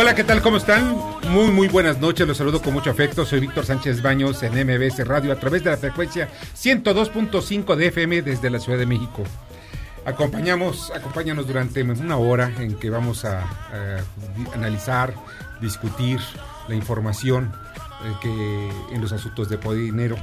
Hola, ¿qué tal? ¿Cómo están? Muy, muy buenas noches. Los saludo con mucho afecto. Soy Víctor Sánchez Baños en MBS Radio a través de la frecuencia 102.5 de FM desde la Ciudad de México. Acompañamos, acompáñanos durante una hora en que vamos a, analizar, discutir la información eh, que en los asuntos de poder y dinero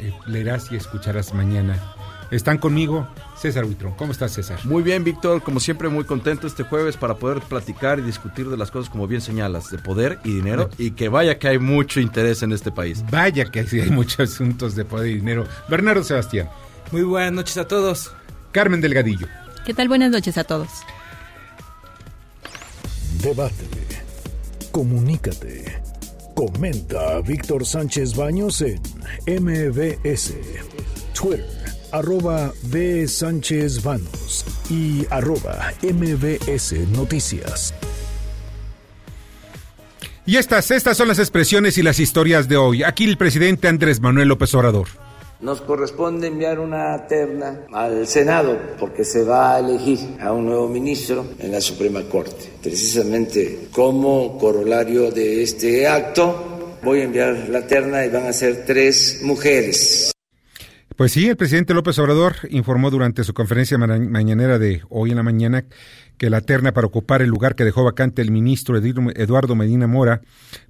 eh, leerás y escucharás mañana. Están conmigo César Huitrón. ¿Cómo estás, César? Muy bien, Víctor. Como siempre, muy contento este jueves para poder platicar y discutir de las cosas como bien señalas, de poder y dinero. Y que vaya que hay mucho interés en este país. Vaya que sí hay muchos asuntos de poder y dinero. Bernardo Sebastián. Muy buenas noches a todos. Carmen Delgadillo. ¿Qué tal? Buenas noches a todos. Debate. Comunícate. Comenta a Víctor Sánchez Baños en MBS. Twitter, arroba B. Sánchez Baños y arroba MBS Noticias. Y estas, estas son las expresiones y las historias de hoy. Aquí el presidente Andrés Manuel López Obrador. Nos corresponde enviar una terna al Senado porque se va a elegir a un nuevo ministro en la Suprema Corte. Precisamente como corolario de este acto, voy a enviar la terna y van a ser tres mujeres. Pues sí, el presidente López Obrador informó durante su conferencia ma mañanera de hoy en la mañana que la terna para ocupar el lugar que dejó vacante el ministro Eduardo Medina Mora,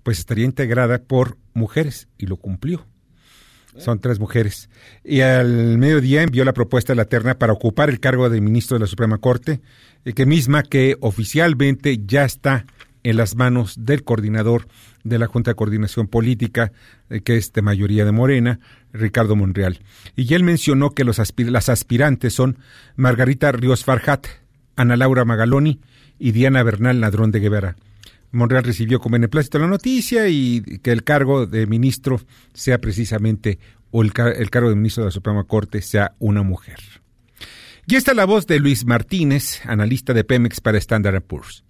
pues estaría integrada por mujeres y lo cumplió. Son tres mujeres. Y al mediodía envió la propuesta de la terna para ocupar el cargo de ministro de la Suprema Corte, que misma que oficialmente ya está en las manos del coordinador de la Junta de Coordinación Política, que es de mayoría de Morena, Ricardo Monreal. Y él mencionó que los las aspirantes son Margarita Ríos Farjat, Ana Laura Magaloni y Diana Bernal Ladrón de Guevara. Monreal recibió con beneplácito la noticia y que el cargo de ministro sea precisamente, o el, el cargo de ministro de la Suprema Corte sea una mujer. Y esta es la voz de Luis Martínez, analista de Pemex para Standard Poor's.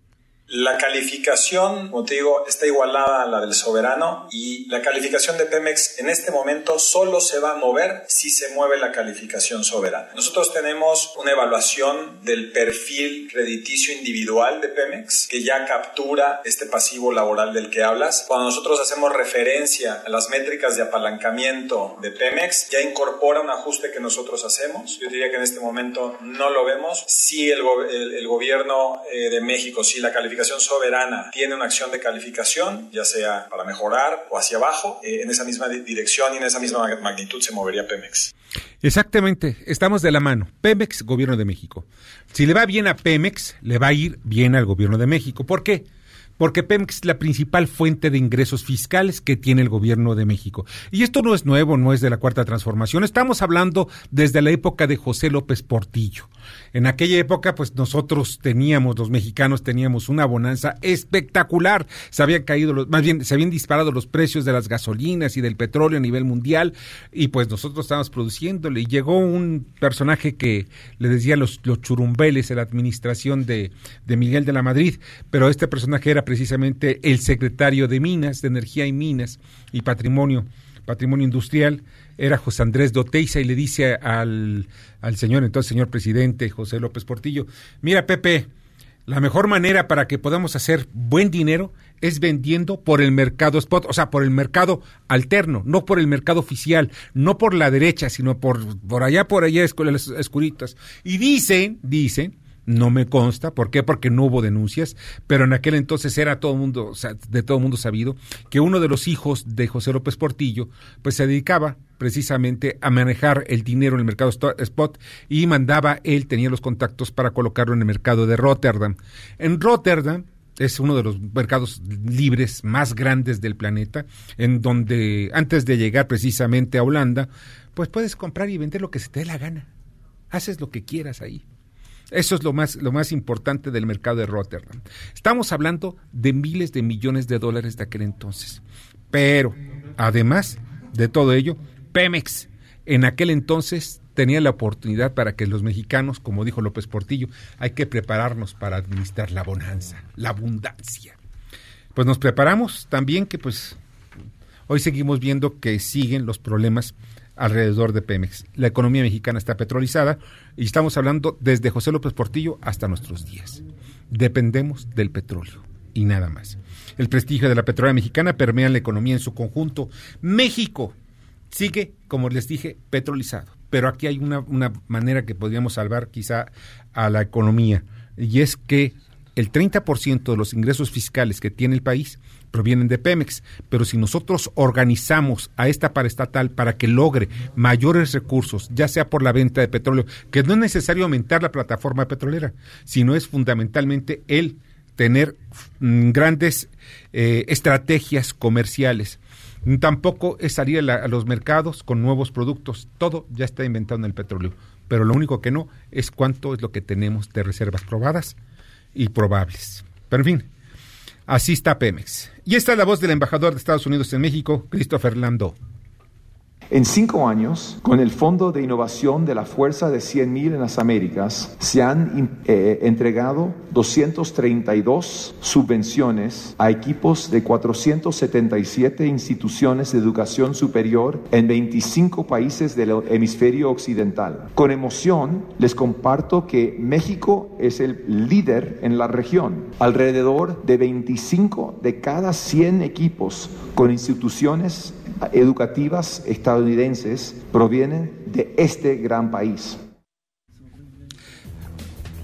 La calificación, como te digo, está igualada a la del soberano y la calificación de Pemex en este momento solo se va a mover si se mueve la calificación soberana. Nosotros tenemos una evaluación del perfil crediticio individual de Pemex que ya captura este pasivo laboral del que hablas. Cuando nosotros hacemos referencia a las métricas de apalancamiento de Pemex, ya incorpora un ajuste que nosotros hacemos. Yo diría que en este momento no lo vemos. Si el, go el, el gobierno eh, de México, si la calificación calificación soberana tiene una acción de calificación, ya sea para mejorar o hacia abajo, eh, en esa misma dirección y en esa misma magnitud se movería Pemex. Exactamente, estamos de la mano. Pemex, Gobierno de México. Si le va bien a Pemex, le va a ir bien al Gobierno de México. ¿Por qué? Porque Pemex es la principal fuente de ingresos fiscales que tiene el gobierno de México. Y esto no es nuevo, no es de la cuarta transformación, estamos hablando desde la época de José López Portillo. En aquella época, pues nosotros teníamos, los mexicanos teníamos una bonanza espectacular. Se habían caído, los, más bien, se habían disparado los precios de las gasolinas y del petróleo a nivel mundial, y pues nosotros estábamos produciéndole. Y llegó un personaje que le decía los, los churumbeles en la administración de, de Miguel de la Madrid, pero este personaje era precisamente el secretario de Minas, de Energía y Minas y Patrimonio, Patrimonio Industrial, era José Andrés Doteiza y le dice al, al señor, entonces señor presidente José López Portillo, mira Pepe, la mejor manera para que podamos hacer buen dinero es vendiendo por el mercado spot, o sea, por el mercado alterno, no por el mercado oficial, no por la derecha, sino por, por allá, por allá, escuelitas. Y dicen, dicen, no me consta, ¿por qué? Porque no hubo denuncias, pero en aquel entonces era todo mundo, de todo mundo sabido que uno de los hijos de José López Portillo, pues se dedicaba precisamente a manejar el dinero en el mercado spot y mandaba, él tenía los contactos para colocarlo en el mercado de Rotterdam. En Rotterdam es uno de los mercados libres más grandes del planeta, en donde antes de llegar precisamente a Holanda, pues puedes comprar y vender lo que se te dé la gana. Haces lo que quieras ahí. Eso es lo más, lo más importante del mercado de Rotterdam. Estamos hablando de miles de millones de dólares de aquel entonces. Pero, además de todo ello, Pemex en aquel entonces tenía la oportunidad para que los mexicanos, como dijo López Portillo, hay que prepararnos para administrar la bonanza, la abundancia. Pues nos preparamos también que pues hoy seguimos viendo que siguen los problemas alrededor de Pemex. La economía mexicana está petrolizada y estamos hablando desde José López Portillo hasta nuestros días. Dependemos del petróleo y nada más. El prestigio de la petrolera mexicana permea la economía en su conjunto. México sigue, como les dije, petrolizado. Pero aquí hay una, una manera que podríamos salvar quizá a la economía y es que el 30% de los ingresos fiscales que tiene el país provienen de Pemex, pero si nosotros organizamos a esta paraestatal para que logre mayores recursos, ya sea por la venta de petróleo, que no es necesario aumentar la plataforma petrolera, sino es fundamentalmente el tener mm, grandes eh, estrategias comerciales. Tampoco es salir a, a los mercados con nuevos productos, todo ya está inventado en el petróleo, pero lo único que no es cuánto es lo que tenemos de reservas probadas y probables. Pero en fin, así está Pemex. Y esta es la voz del embajador de Estados Unidos en México, Christopher Landau. En cinco años, con el Fondo de Innovación de la Fuerza de 100.000 en las Américas, se han eh, entregado 232 subvenciones a equipos de 477 instituciones de educación superior en 25 países del hemisferio occidental. Con emoción, les comparto que México es el líder en la región. Alrededor de 25 de cada 100 equipos con instituciones educativas estadounidenses provienen de este gran país.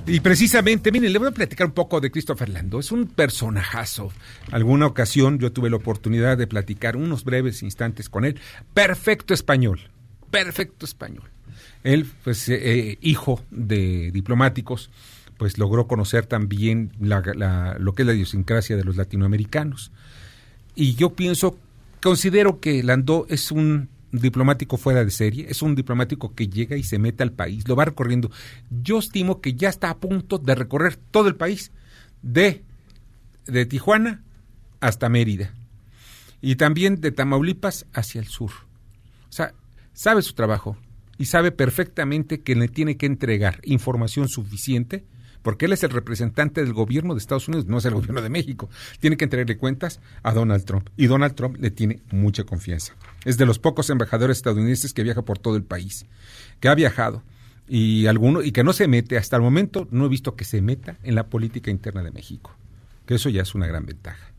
Y precisamente, miren, le voy a platicar un poco de Christopher Lando. Es un personajazo. Alguna ocasión yo tuve la oportunidad de platicar unos breves instantes con él. Perfecto español. Perfecto español. Él, pues, eh, eh, hijo de diplomáticos, pues logró conocer también la- lo que es la idiosincrasia de los latinoamericanos. Y yo pienso, considero que Landó es un diplomático fuera de serie, es un diplomático que llega y se mete al país, lo va recorriendo. Yo estimo que ya está a punto de recorrer todo el país, de, de Tijuana hasta Mérida, y también de Tamaulipas hacia el sur. O sea, sabe su trabajo y sabe perfectamente que le tiene que entregar información suficiente porque él es el representante del gobierno de Estados Unidos, no es el gobierno de México. Tiene que entregarle cuentas a Donald Trump y Donald Trump le tiene mucha confianza. Es de los pocos embajadores estadounidenses que viaja por todo el país, que ha viajado y alguno y que no se mete hasta el momento no he visto que se meta en la política interna de México, que eso ya es una gran ventaja.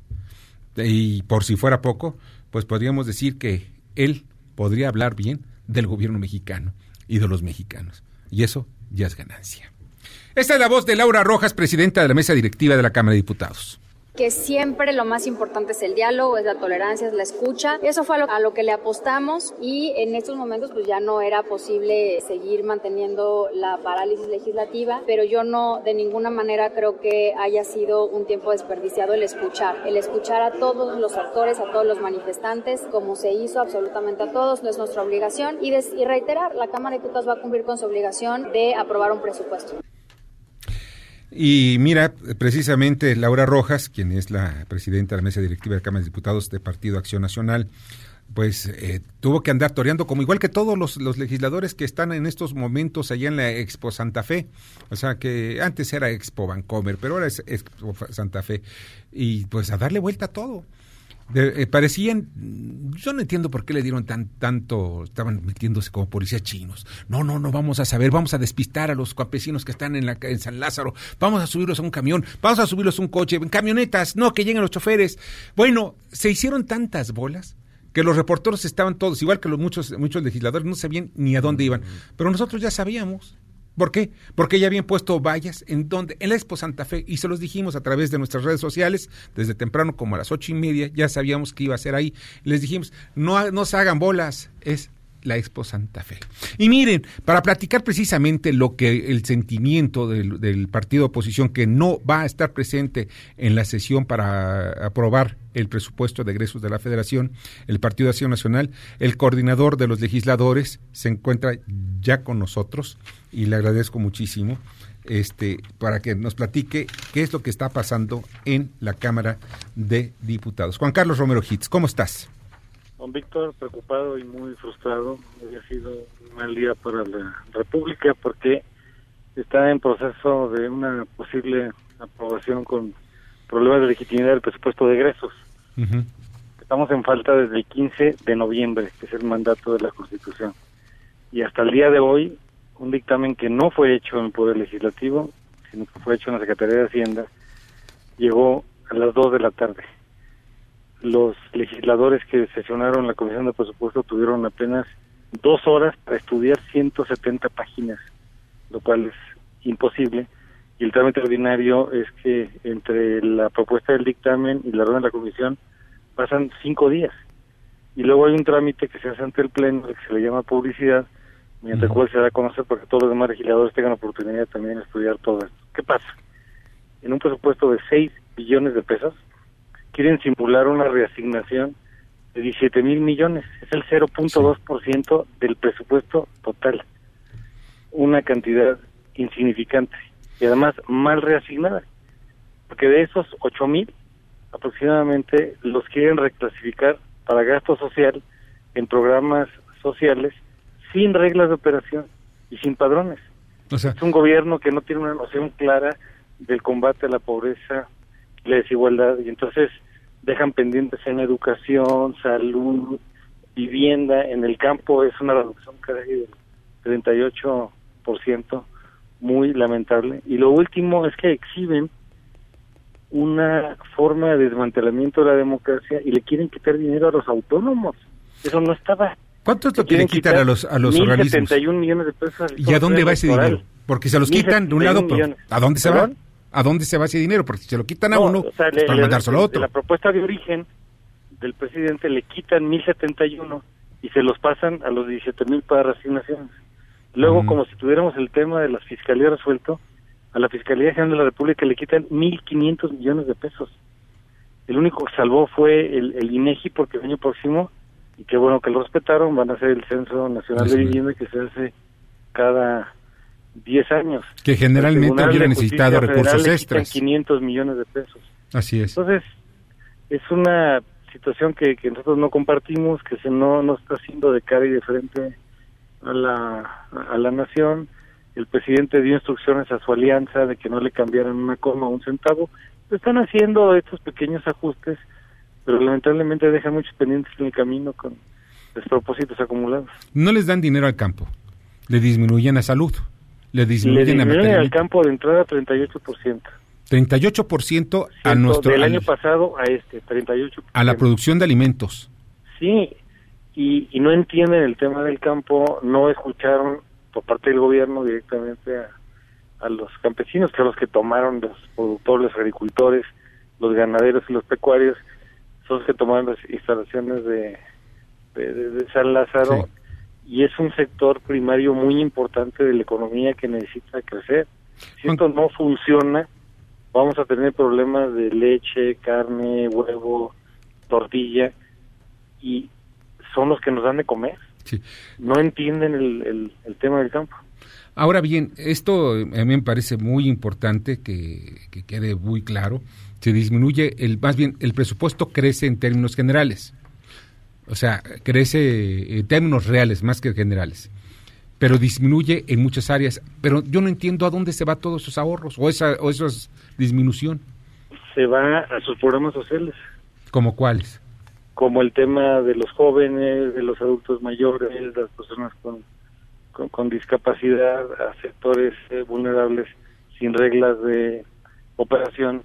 Y por si fuera poco, pues podríamos decir que él podría hablar bien del gobierno mexicano y de los mexicanos. Y eso ya es ganancia. Esta es la voz de Laura Rojas, presidenta de la mesa directiva de la Cámara de Diputados que siempre lo más importante es el diálogo, es la tolerancia, es la escucha. Eso fue a lo, a lo, que le apostamos y en estos momentos pues ya no era posible seguir manteniendo la parálisis legislativa, pero yo no de ninguna manera creo que haya sido un tiempo desperdiciado el escuchar, el escuchar a todos los actores, a todos los manifestantes, como se hizo absolutamente a todos, es nuestra obligación y, y reiterar, la Cámara de Diputados va a cumplir con su obligación de aprobar un presupuesto. Y mira, precisamente Laura Rojas, quien es la presidenta de la mesa directiva de Cámara de Diputados de Partido Acción Nacional, pues eh, tuvo que andar toreando, como igual que todos los, los, legisladores que están en estos momentos allá en la Expo Santa Fe, o sea que antes era Expo Vancomer, pero ahora es Expo Santa Fe, y pues a darle vuelta a todo. De, eh, parecían, yo no entiendo por qué le dieron tan tanto, estaban metiéndose como policías chinos. No, no, no vamos a saber, vamos a despistar a los campesinos que están en, la, en San Lázaro, vamos a subirlos a un camión, vamos a subirlos a un coche, en camionetas, no, que lleguen los choferes. Bueno, se hicieron tantas bolas que los reporteros estaban todos, igual que los muchos, muchos legisladores, no sabían ni a dónde iban. Pero nosotros ya sabíamos, ¿Por qué? Porque ya habían puesto vallas en donde, en la Expo Santa Fe, y se los dijimos a través de nuestras redes sociales, desde temprano como a las ocho y media, ya sabíamos que iba a ser ahí. Les dijimos, no, no se hagan bolas, es la Expo Santa Fe. Y miren, para platicar precisamente lo que el sentimiento del, partido de oposición que no va a estar presente en la sesión para aprobar el presupuesto de egresos de la Federación, el Partido de Acción Nacional, el coordinador de los legisladores se encuentra ya con nosotros y le agradezco muchísimo este para que nos platique qué es lo que está pasando en la Cámara de Diputados. Juan Carlos Romero Hitz, ¿cómo estás? Don Víctor, preocupado y muy frustrado. Ha sido un mal día para la República porque está en proceso de una posible aprobación con problemas de legitimidad del presupuesto de egresos. Uh -huh. Estamos en falta desde el 15 de noviembre, que es el mandato de la Constitución. Y hasta el día de hoy, un dictamen que no fue hecho en el Poder Legislativo, sino que fue hecho en la Secretaría de Hacienda, llegó a las 2 de la tarde los legisladores que sesionaron la Comisión de Presupuesto tuvieron apenas dos horas para estudiar 170 páginas, lo cual es imposible. Y el trámite ordinario es que entre la propuesta del dictamen y la orden de la Comisión pasan cinco días. Y luego hay un trámite que se hace ante el Pleno, que se le llama publicidad, mediante el cual se da a conocer para que todos los demás legisladores tengan oportunidad también de estudiar todo esto. ¿Qué pasa? En un presupuesto de 6 billones de pesos, quieren simular una reasignación de 17 mil millones. Es el 0.2% del presupuesto total. Una cantidad insignificante y además mal reasignada. Porque de esos 8 mil, aproximadamente los quieren reclasificar para gasto social en programas sociales sin reglas de operación y sin padrones. O sea, es un gobierno que no tiene una noción clara del combate a la pobreza la desigualdad y entonces dejan pendientes en educación, salud, vivienda, en el campo es una reducción casi del 38%, muy lamentable. Y lo último es que exhiben una forma de desmantelamiento de la democracia y le quieren quitar dinero a los autónomos. Eso no estaba. ¿Cuánto es lo que le quitan a los, a los organismos? 71 millones de pesos. ¿Y a dónde va ese dinero? Porque se los quitan de un lado, pero ¿a dónde se va? ¿A dónde se va ese dinero? Porque si se lo quitan a no, uno, o sea, pues le, para le, mandárselo a otro. La propuesta de origen del presidente le quitan 1071 y se los pasan a los 17 mil para reasignaciones. Luego, mm. como si tuviéramos el tema de la fiscalía resuelto, a la Fiscalía General de la República le quitan 1.500 millones de pesos. El único que salvó fue el, el INEGI porque el año próximo, y qué bueno que lo respetaron, van a hacer el Censo Nacional Sí, de. Vivienda que se hace cada 10 años. Que generalmente hubiera necesitado recursos extras. quitan 500 millones de pesos. Así es. Entonces, es una situación que, que nosotros no compartimos, que se no, no está haciendo de cara y de frente a la, a la nación. El presidente dio instrucciones a su alianza de que no le cambiaran una coma o un centavo. Están haciendo estos pequeños ajustes, pero lamentablemente dejan muchos pendientes en el camino con despropósitos acumulados. No les dan dinero al campo. Le disminuyen a salud. Le Le disminuyen a disminuyen al campo de entrada 38%. 38% a nuestro del al- año pasado a este, 38%. a la producción de alimentos. Sí, y, y no entienden el tema del campo, no escucharon por parte del gobierno directamente a, a los campesinos, que son los que tomaron los productores, los agricultores, los ganaderos y los pecuarios, son los que tomaron las instalaciones de, de, de- de San Lázaro, y es un sector primario muy importante de la economía que necesita crecer. Si esto no funciona, vamos a tener problemas de leche, carne, huevo, tortilla, y son los que nos dan de comer. Sí. No entienden el, el, el tema del campo. Ahora bien, esto eh, a mí me parece muy importante que, que quede muy claro. Se disminuye, el más bien, el presupuesto crece en términos generales. O sea, crece en términos reales más que generales. Pero disminuye en muchas áreas. Pero yo no entiendo a dónde se va todos esos ahorros o esa, o esa disminución. Se va a sus programas sociales, ¿Como cuáles? como el tema de los jóvenes, de los adultos mayores, de las personas con, con, con discapacidad, a sectores eh, vulnerables sin reglas de operación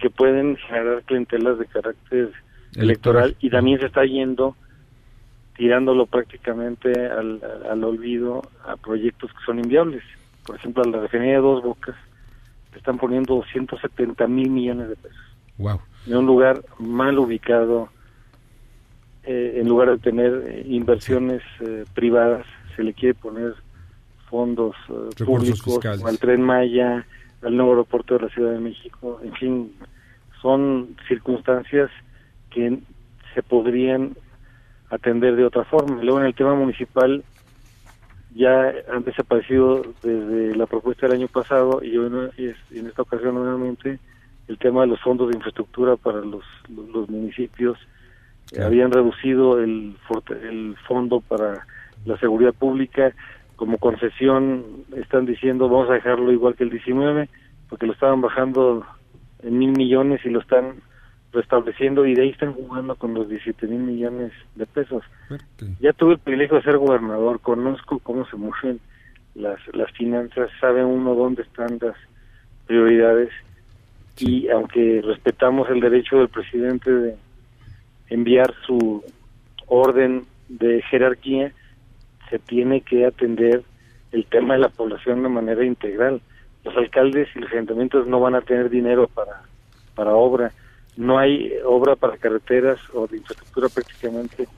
que pueden generar clientelas de carácter electoral, Electoral. y también se está yendo tirándolo prácticamente al, al olvido a proyectos que son inviables. por ejemplo, a la refinería de Dos Bocas, le están poniendo 270 mil millones de pesos. Wow. En un lugar mal ubicado, eh, en lugar de tener eh, inversiones eh, privadas, se le quiere poner fondos eh, públicos fiscales. al Tren Maya, al nuevo aeropuerto de la Ciudad de México, en fin, son circunstancias que se podrían atender de otra forma. Luego en el tema municipal ya han desaparecido desde la propuesta del año pasado y hoy no- y es- y en esta ocasión nuevamente el tema de los fondos de infraestructura para los, municipios. Claro. Habían reducido el, el fondo para la seguridad pública. Como concesión están diciendo vamos a dejarlo igual que el 19 porque lo estaban bajando en mil millones y lo están restableciendo y de ahí están jugando con los 17 mil millones de pesos. Ya tuve el privilegio de ser gobernador, conozco cómo se mueven las, las finanzas, sabe uno dónde están las prioridades y aunque respetamos el derecho del presidente de enviar su orden de jerarquía, se tiene que atender el tema de la población de manera integral. Los alcaldes y los ayuntamientos no van a tener dinero para, para obra. No hay obra para carreteras o de infraestructura prácticamente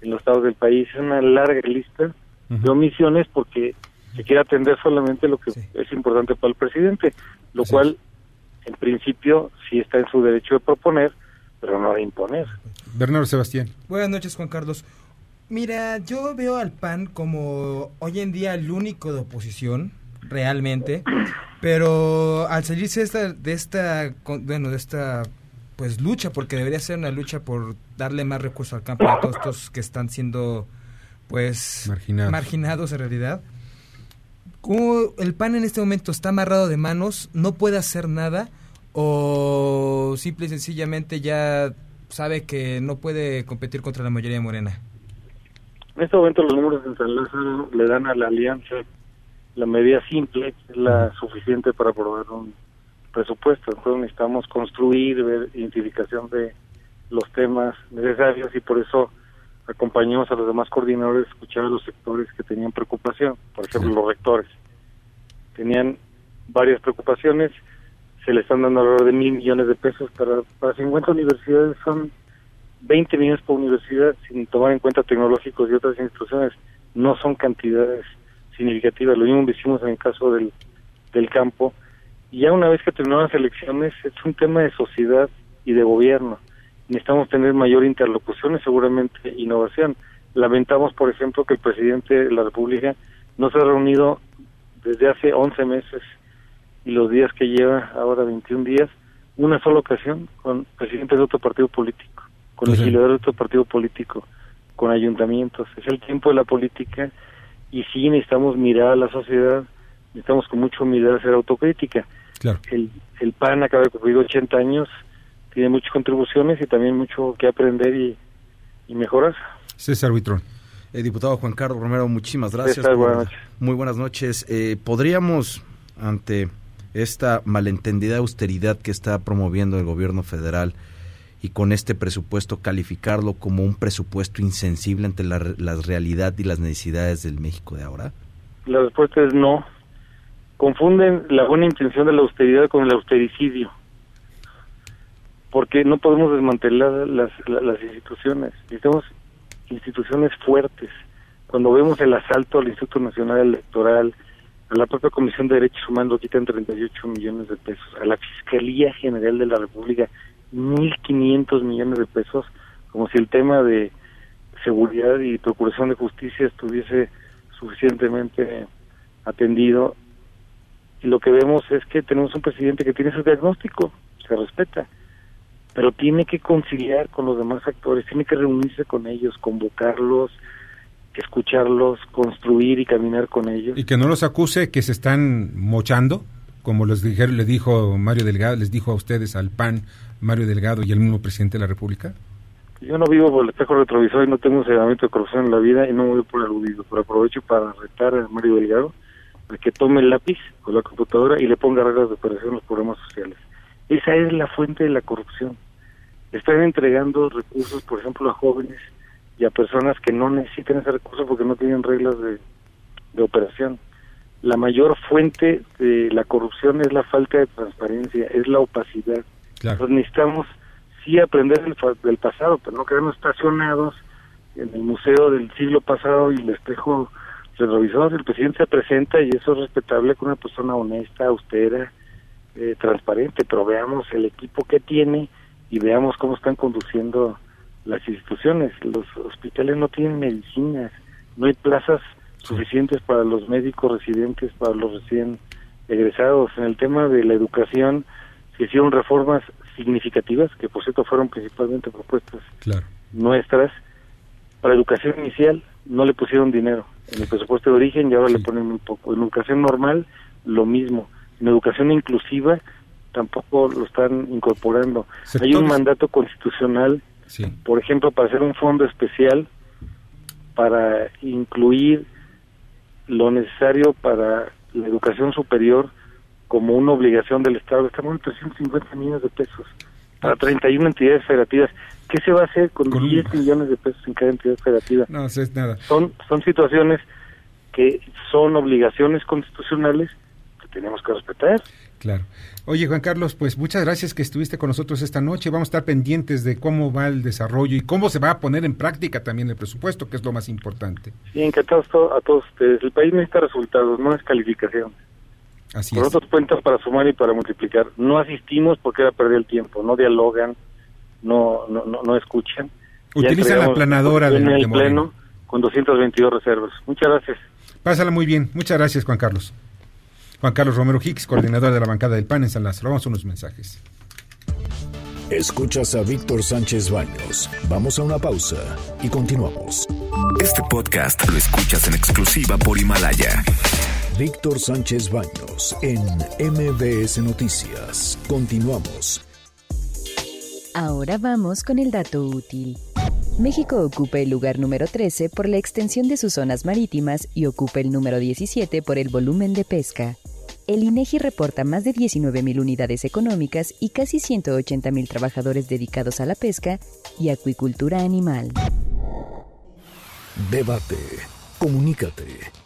en los estados del país. Es una larga lista de omisiones porque se quiere atender solamente lo que es importante para el presidente, lo cual en principio sí está en su derecho de proponer, pero no de imponer. Bernardo Sebastián. Buenas noches, Juan Carlos. Mira, yo veo al PAN como hoy en día el único de oposición, realmente, pero al salirse de esta, de esta, bueno, de esta, pues lucha, porque debería ser una lucha por darle más recursos al campo a todos estos que están siendo, pues, Marginados. marginados en realidad. ¿Cómo el PAN en este momento está amarrado de manos, no puede hacer nada o simple y sencillamente ya sabe que no puede competir contra la mayoría morena? En este momento los números de San Lázaro le dan a la alianza la medida simple, la suficiente para aprobar un presupuesto. Entonces necesitamos construir, ver identificación de los temas necesarios y por eso acompañamos a los demás coordinadores a escuchar a los sectores que tenían preocupación. Por ejemplo, los rectores. Tenían varias preocupaciones, se le están dando alrededor de mil millones de pesos para, para 50 universidades, son 20 millones por universidad, sin tomar en cuenta tecnológicos y otras instituciones, no son cantidades significativas. Lo mismo hicimos en el caso del, del campo. Y ya una vez que terminaron las elecciones, es un tema de sociedad y de gobierno. Necesitamos tener mayor interlocución y seguramente innovación. Lamentamos, por ejemplo, que el presidente de la República no se ha reunido desde hace 11 meses y los días que lleva, ahora 21 días, una sola ocasión con presidentes de otro partido político, con Ujú. legisladores de otro partido político, con ayuntamientos. Es el tiempo de la política y sí necesitamos mirar a la sociedad, necesitamos con mucha humildad hacer autocrítica. Claro. El, el PAN acaba de cumplir 80 años, tiene muchas contribuciones y también mucho que aprender y, y mejorar. César Buitrón. Eh, diputado Juan Carlos Romero, muchísimas gracias. César, buenas noches. Muy buenas noches. Eh, ¿Podríamos, ante esta malentendida austeridad que está promoviendo el gobierno federal y con este presupuesto, calificarlo como un presupuesto insensible ante la, la realidad y las necesidades del México de ahora? La respuesta es no. Confunden la buena intención de la austeridad con el austericidio. Porque no podemos desmantelar las, la- las instituciones. Necesitamos instituciones fuertes. Cuando vemos el asalto al Instituto Nacional Electoral, a la propia Comisión de Derechos Humanos quitan 38 millones de pesos, a la Fiscalía General de la República 1.500 millones de pesos, como si el tema de seguridad y procuración de justicia estuviese suficientemente atendido. Y lo que vemos es que tenemos un presidente que tiene su diagnóstico, se respeta, pero tiene que conciliar con los demás actores, tiene que reunirse con ellos, convocarlos, escucharlos, construir y caminar con ellos. Y que no los acuse que se están mochando, como les dijeron, le dijo Mario Delgado, les dijo a ustedes al PAN, Mario Delgado y el mismo presidente de la República. Yo no vivo por el espejo retrovisor y no tengo un sedamento de corrupción en la vida y no me voy por aludido, pero aprovecho para retar a Mario Delgado a que tome el lápiz o la computadora y le ponga reglas de operación a los programas sociales. Esa es la fuente de la corrupción. Están entregando recursos, por ejemplo, a jóvenes y a personas que no necesitan ese recurso porque no tienen reglas de, de operación. la mayor fuente de la corrupción es la falta de transparencia, es la opacidad. Entonces necesitamos sí aprender del, del pasado, pero no quedarnos estacionados en el museo del siglo pasado y el espejo retrovisor. El presidente se presenta y eso es respetable con una persona honesta, austera, eh, transparente, pero veamos el equipo que tiene y veamos cómo están conduciendo las instituciones. Los hospitales no tienen medicinas, no hay plazas suficientes para los médicos residentes, para los recién egresados. En el tema de la educación se hicieron reformas significativas, que por cierto fueron principalmente propuestas Claro. nuestras. Para educación inicial no le pusieron dinero en el presupuesto de origen y ahora le ponen un poco. En educación normal lo mismo. En educación inclusiva tampoco lo están incorporando. Hay un mandato constitucional, Sí. por ejemplo, para hacer un fondo especial para incluir lo necesario para la educación superior como una obligación del Estado. Estamos en 350 millones de pesos para 31 entidades federativas. ¿Qué se va a hacer con, 10 millones de pesos en cada entidad federativa? No, eso es nada. Son, son situaciones que son obligaciones constitucionales que tenemos que respetar. Claro. Oye, Juan Carlos, pues muchas gracias que estuviste con nosotros esta noche. Vamos a estar pendientes de cómo va el desarrollo y cómo se va a poner en práctica también el presupuesto, que es lo más importante. Y encantados a todos ustedes. El país necesita resultados, no es calificación. Así Por es. otros cuentas para sumar y para multiplicar. No asistimos porque era perder el tiempo, no dialogan, no no no, no escuchan. Ya Utilizan la entregamos aplanadora de- en el de Morena. pleno con 222 reservas. Muchas gracias. Pásala muy bien. Muchas gracias, Juan Carlos. Juan Carlos Romero Hicks, coordinador de la bancada del PAN en San Lázaro. Vamos a unos mensajes. Escuchas a Víctor Sánchez Baños. Vamos a una pausa y continuamos. Este podcast lo escuchas en exclusiva por Himalaya. Víctor Sánchez Baños en MBS Noticias. Continuamos. Ahora vamos con el dato útil. México ocupa el lugar número 13 por la extensión de sus zonas marítimas y ocupa el número 17 por el volumen de pesca. El INEGI reporta más de 19.000 unidades económicas y casi 180.000 trabajadores dedicados a la pesca y acuicultura animal. Debate. Comunícate.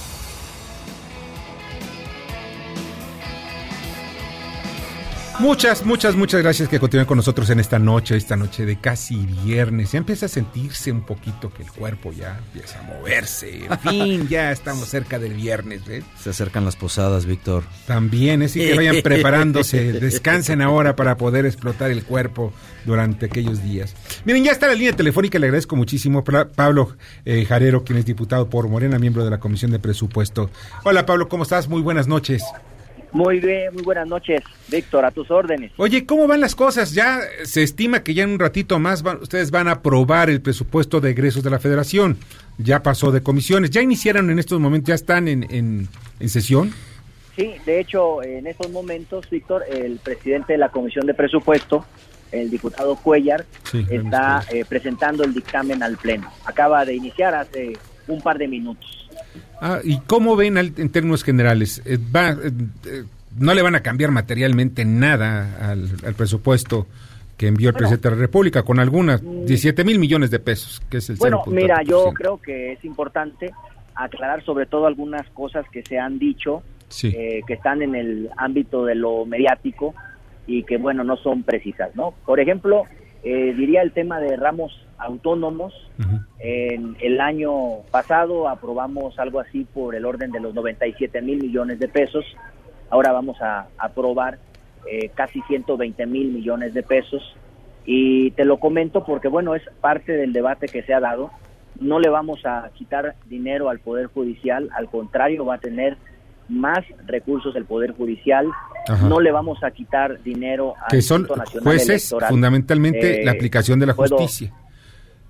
Muchas, muchas, muchas gracias que continúen con nosotros en esta noche, esta noche de casi viernes. Ya empieza a sentirse un poquito que el cuerpo ya empieza a moverse. En fin, ya estamos cerca del viernes. ¿eh? Se acercan las posadas, Víctor. También, así que vayan preparándose, descansen ahora para poder explotar el cuerpo durante aquellos días. Miren, ya está la línea telefónica, le agradezco muchísimo Pablo eh, Jarero, quien es diputado por Morena, miembro de la Comisión de Presupuesto. Hola Pablo, ¿cómo estás? Muy buenas noches. Muy bien, muy buenas noches, Víctor, a tus órdenes. Oye, ¿cómo van las cosas? Ya se estima que ya en un ratito más van- ustedes van a aprobar el presupuesto de egresos de la federación. Ya pasó de comisiones, ya iniciaron en estos momentos, ya están en, en, en sesión. Sí, de hecho, en estos momentos, Víctor, el presidente de la Comisión de Presupuesto, el diputado Cuellar, Sí, está eh, presentando el dictamen al Pleno. Acaba de iniciar hace un par de minutos. Ah, ¿Y cómo ven al- en términos generales? Eh, va, eh, eh, no le van a cambiar materialmente nada al, al presupuesto que envió el presidente de la República, con algunas 17 mil millones de pesos, que es el Bueno, 0.4%. mira, yo creo que es importante aclarar sobre todo algunas cosas que se han dicho, Sí. eh, que están en el ámbito de lo mediático y que, bueno, no son precisas, ¿no? Por ejemplo, eh, diría el tema de ramos autónomos. En el año pasado aprobamos algo así por el orden de los 97 mil millones de pesos. Ahora vamos a aprobar eh, casi 120 mil millones de pesos. Y te lo comento porque, bueno, es parte del debate que se ha dado. No le vamos a quitar dinero al Poder Judicial, al contrario, va a tener más recursos el Poder Judicial. Ajá. No le vamos a quitar dinero al que son Nacional jueces, Electoral. fundamentalmente Eh, la aplicación de la puedo- justicia.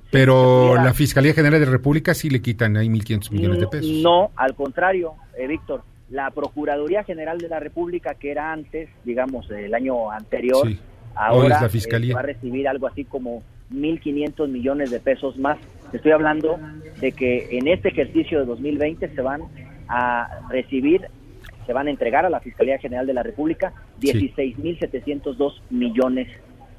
Pero la Fiscalía General de la República sí le quitan ahí 1.500 millones de pesos. No, al contrario, eh, Víctor. La Procuraduría General de la República, que era antes, digamos, el año anterior, Sí. Ahora es la eh, Fiscalía. va a recibir algo así como 1.500 millones de pesos más. Estoy hablando de que en este ejercicio de 2020 se van a recibir, se van a entregar a la Fiscalía General de la República 16.702 millones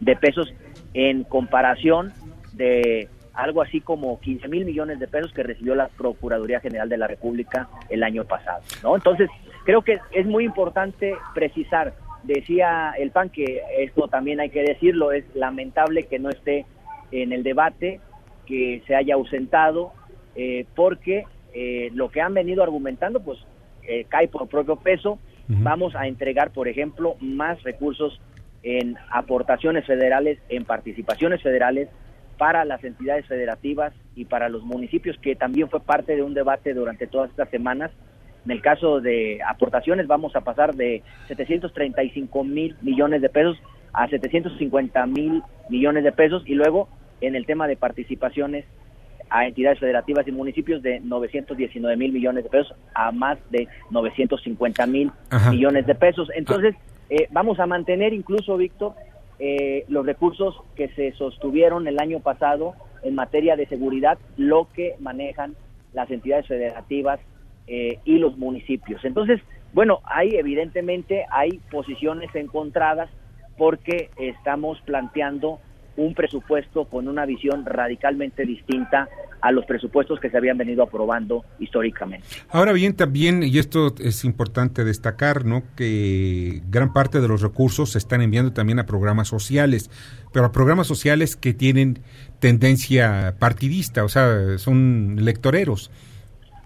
de pesos. en comparación de algo así como 15 mil millones de pesos que recibió la Procuraduría General de la República el año pasado. ¿no? Entonces, creo que es muy importante precisar, decía el PAN que esto también hay que decirlo, es lamentable que no esté en el debate, que se haya ausentado, eh, porque eh, lo que han venido argumentando pues eh, cae por propio peso. Vamos a entregar, por ejemplo, más recursos en aportaciones federales, en participaciones federales para las entidades federativas y para los municipios, que también fue parte de un debate durante todas estas semanas. En el caso de aportaciones vamos a pasar de 735 mil millones de pesos a 750 mil millones de pesos y luego en el tema de participaciones a entidades federativas y municipios de 919 mil millones de pesos a más de 950 mil millones de pesos. Entonces, eh, vamos a mantener incluso, Víctor, eh, los recursos que se sostuvieron el año pasado en materia de seguridad, lo que manejan las entidades federativas eh, y los municipios. Entonces, bueno, hay evidentemente hay posiciones encontradas porque estamos planteando un presupuesto con una visión radicalmente distinta a los presupuestos que se habían venido aprobando históricamente. Ahora bien, también, y esto es importante destacar, ¿no? que gran parte de los recursos se están enviando también a programas sociales, pero a programas sociales que tienen tendencia partidista, o sea, son electoreros.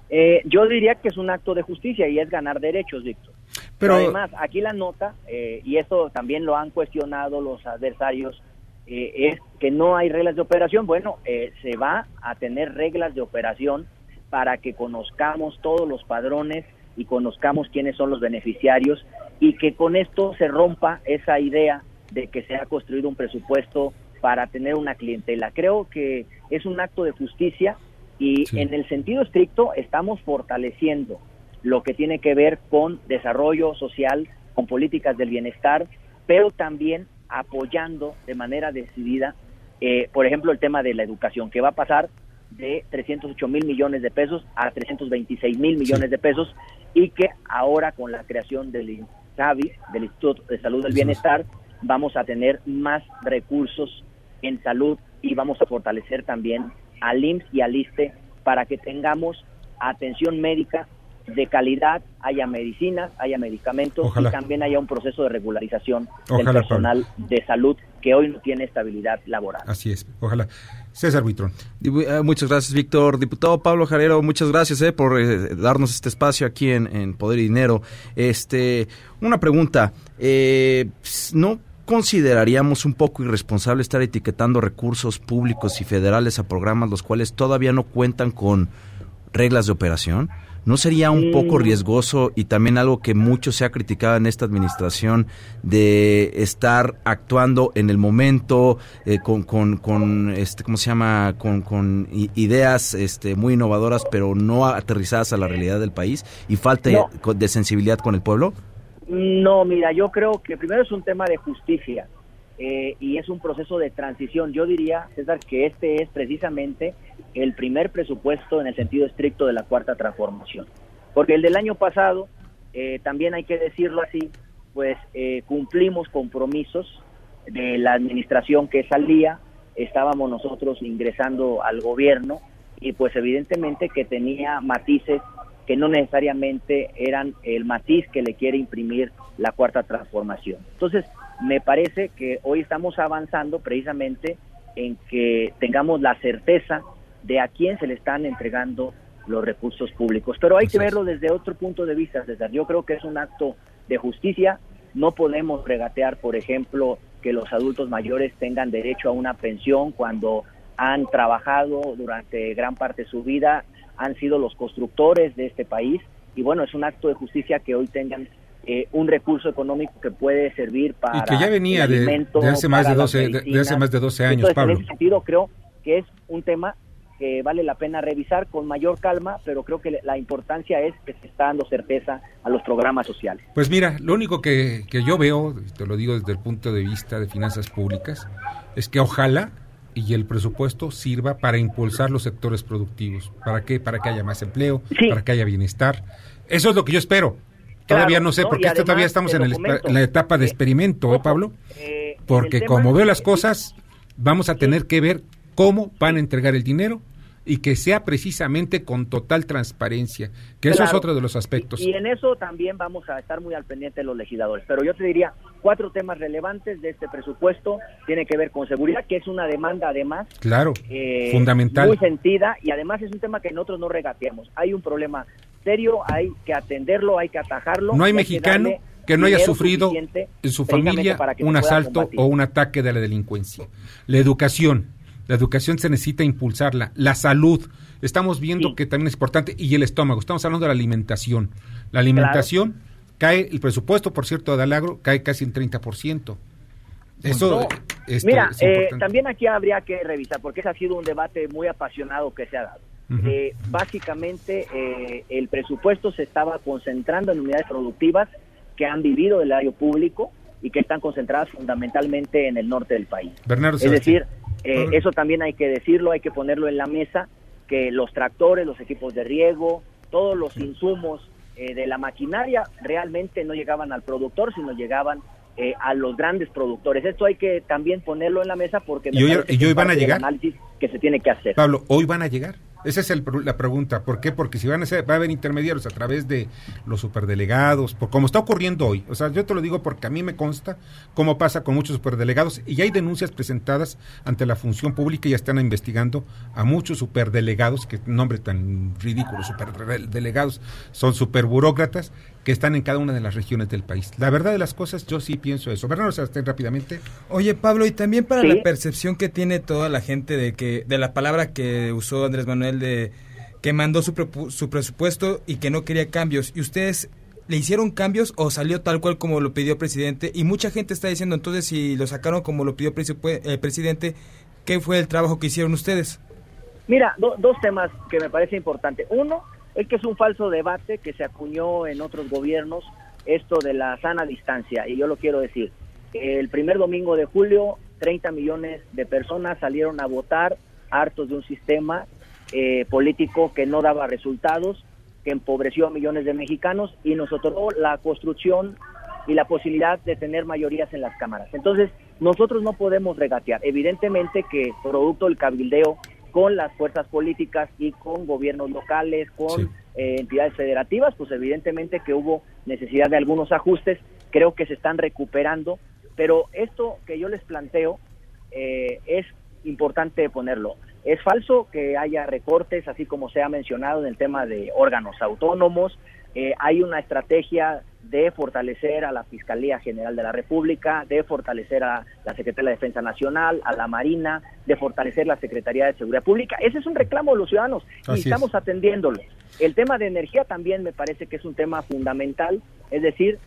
Eh, yo diría que es un acto de justicia y es ganar derechos, Víctor. Pero, además, aquí la nota, eh, y esto también lo han cuestionado los adversarios eh, es que no hay reglas de operación. Bueno, eh, se va a tener reglas de operación para que conozcamos todos los padrones y conozcamos quiénes son los beneficiarios y que con esto se rompa esa idea de que se ha construido un presupuesto para tener una clientela. Creo que es un acto de justicia y en el sentido estricto estamos fortaleciendo lo que tiene que ver con desarrollo social, con políticas del bienestar, pero también apoyando de manera decidida, eh, por ejemplo, el tema de la educación, que va a pasar de 308 mil millones de pesos a 326 mil millones de pesos y que ahora con la creación del INSABI, del Instituto de Salud del Bienestar, vamos a tener más recursos en salud y vamos a fortalecer también al IMSS y al ISTE para que tengamos atención médica de calidad, haya medicinas, haya medicamentos y también haya un proceso de regularización del personal de salud que hoy no tiene estabilidad laboral. Así es, ojalá. César Buitrón. Eh, muchas gracias, Víctor. Diputado Pablo Jarero, muchas gracias eh, por eh, darnos este espacio aquí en, Poder y Dinero. Este, una pregunta, ¿no consideraríamos un poco irresponsable estar etiquetando recursos públicos y federales a programas los cuales todavía no cuentan con reglas de operación? ¿No sería un poco riesgoso y también algo que mucho se ha criticado en esta administración de estar actuando en el momento eh, con, con, con, este, ¿cómo se llama? Con, con ideas este, muy innovadoras, pero no aterrizadas a la realidad del país y falta de sensibilidad con el pueblo? No, mira, yo creo que primero es un tema de justicia eh, y es un proceso de transición. Yo diría, César, que este es precisamente el primer presupuesto en el sentido estricto de la cuarta transformación. Porque el del año pasado, eh, también hay que decirlo así, pues eh, cumplimos compromisos de la administración que salía, estábamos nosotros ingresando al gobierno y pues evidentemente que tenía matices que no necesariamente eran el matiz que le quiere imprimir la cuarta transformación. Entonces, me parece que hoy estamos avanzando precisamente en que tengamos la certeza de a quién se le están entregando los recursos públicos. Pero hay que verlo desde otro punto de vista, César. Yo creo que es un acto de justicia. No podemos regatear, por ejemplo, que los adultos mayores tengan derecho a una pensión cuando han trabajado durante gran parte de su vida, han sido los constructores de este país. Y bueno, es un acto de justicia que hoy tengan eh, un recurso económico que puede servir para... Y que ya venía de, hace más de, 12, de, hace más de 12 años, Pablo. En ese sentido, creo que es un tema que vale la pena revisar con mayor calma, pero creo que la importancia es que se está dando certeza a los programas sociales. Pues mira, lo único que, que yo veo, te lo digo desde el punto de vista de finanzas públicas, es que ojalá y el presupuesto sirva para impulsar los sectores productivos. ¿Para qué? Para que haya más empleo, para que haya bienestar. Eso es lo que yo espero. Todavía no sé, porque este todavía estamos en, la etapa de experimento, ¿eh, Pablo? Eh, porque como veo las cosas, Vamos a tener que ver cómo van a entregar el dinero y que sea precisamente con total transparencia, que eso es otro de los aspectos. Y en eso también vamos a estar muy al pendiente de los legisladores. Pero yo te diría, cuatro temas relevantes de este presupuesto tiene que ver con seguridad, que es una demanda además Claro, eh, fundamental. muy sentida y además es un tema que nosotros no regateamos. Hay un problema serio, hay que atenderlo, hay que atajarlo. No hay mexicano que no haya sufrido en su familia un asalto combatir. o un ataque de la delincuencia. La educación, la educación se necesita impulsarla. La salud, estamos viendo que también es importante. Y el estómago, estamos hablando de la alimentación. La alimentación cae, el presupuesto, por cierto, del agro cae casi en 30%. Eso No, esto Mira, es eh, también aquí habría que revisar, porque ese ha sido un debate muy apasionado que se ha dado. Eh, básicamente, eh, el presupuesto se estaba concentrando en unidades productivas que han vivido del área público y que están concentradas fundamentalmente en el norte del país. Bernardo Es Sebastián. decir, eh, eso también hay que decirlo, hay que ponerlo en la mesa, que los tractores, los equipos de riego, todos los insumos eh, de la maquinaria realmente no llegaban al productor, sino llegaban eh, a los grandes productores. Esto hay que también ponerlo en la mesa porque me ¿Y hoy- y hoy van a llegar? análisis que se tiene que hacer. Pablo, ¿hoy van a llegar? Esa es el la pregunta. ¿Por qué? Porque si van a ser, va a haber intermediarios a través de los superdelegados, por como está ocurriendo hoy. O sea, yo te lo digo porque a mí me consta cómo pasa con muchos superdelegados y hay denuncias presentadas ante la función pública y ya están investigando a muchos superdelegados, que nombre tan ridículo, superdelegados, son superburócratas que están en cada una de las regiones del país. La verdad de las cosas, yo sí pienso eso. Bernardo Sebastián, rápidamente. Oye, Pablo, y también para Sí. la percepción que tiene toda la gente de que de la palabra que usó Andrés Manuel de que mandó su, su presupuesto y que no quería cambios. ¿Y ustedes le hicieron cambios o salió tal cual como lo pidió el presidente? Y mucha gente está diciendo, entonces, si lo sacaron como lo pidió el presidente, ¿qué fue el trabajo que hicieron ustedes? Mira, do- dos temas que me parece importante. Uno, es que es un falso debate que se acuñó en otros gobiernos, esto de la sana distancia, y yo lo quiero decir. El primer domingo de julio, 30 millones de personas salieron a votar, hartos de un sistema eh, político que no daba resultados, que empobreció a millones de mexicanos y nos otorgó la construcción y la posibilidad de tener mayorías en las cámaras. Entonces, nosotros no podemos regatear. Evidentemente que producto del cabildeo con las fuerzas políticas y con gobiernos locales, con Sí. eh, entidades federativas, pues evidentemente que hubo necesidad de algunos ajustes, creo que se están recuperando, pero esto que yo les planteo eh, es importante ponerlo. Es falso que haya recortes, así como se ha mencionado en el tema de órganos autónomos. Eh, hay una estrategia de fortalecer a la Fiscalía General de la República, de fortalecer a la Secretaría de Defensa Nacional, a la Marina, de fortalecer la Secretaría de Seguridad Pública. Ese es un reclamo de los ciudadanos Así y es. estamos atendiéndolo. El tema de energía también me parece que es un tema fundamental, es decir,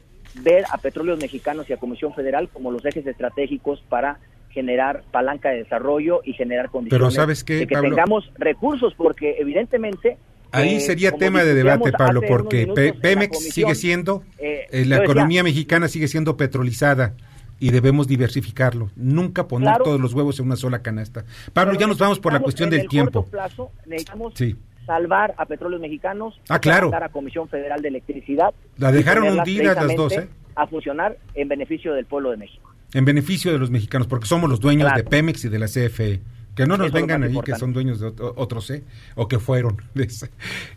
ver a Petróleos Mexicanos y a Comisión Federal como los ejes estratégicos para generar palanca de desarrollo y generar condiciones ¿sabes qué, de que Pablo? tengamos recursos, porque evidentemente... Ahí eh, sería tema de debate, Pablo, porque la Pemex sigue siendo, eh, eh, la decía, economía mexicana sigue siendo petrolizada y debemos diversificarlo, nunca poner Claro. todos los huevos en una sola canasta. Pablo, ya nos vamos por la cuestión en del el tiempo. corto plazo necesitamos Sí. salvar a Petróleos Mexicanos, Ah, claro. a Comisión Federal de Electricidad. La dejaron hundidas las dos, ¿eh? A funcionar en beneficio del pueblo de México. En beneficio de los mexicanos, porque somos los dueños Claro. de Pemex y de la CFE. Que no nos vengan ahí que son dueños de ot- otros, ¿eh? O que fueron. de ese.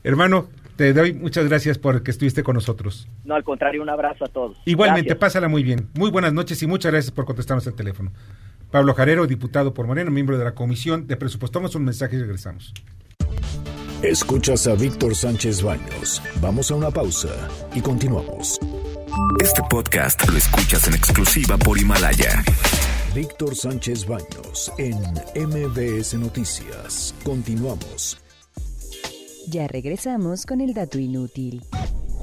Hermano, te doy muchas gracias por que estuviste con nosotros. No, al contrario, un abrazo a todos. Igualmente, Gracias. pásala muy bien. Muy buenas noches y muchas gracias por contestarnos el teléfono. Pablo Jarero, diputado por Moreno, miembro de la Comisión de Presupuesto. Tomamos un mensaje y regresamos. Escuchas a Víctor Sánchez Baños. Vamos a una pausa y continuamos. Este podcast lo escuchas en exclusiva por Himalaya. Víctor Sánchez Baños en MBS Noticias. Continuamos. Ya regresamos con el dato inútil.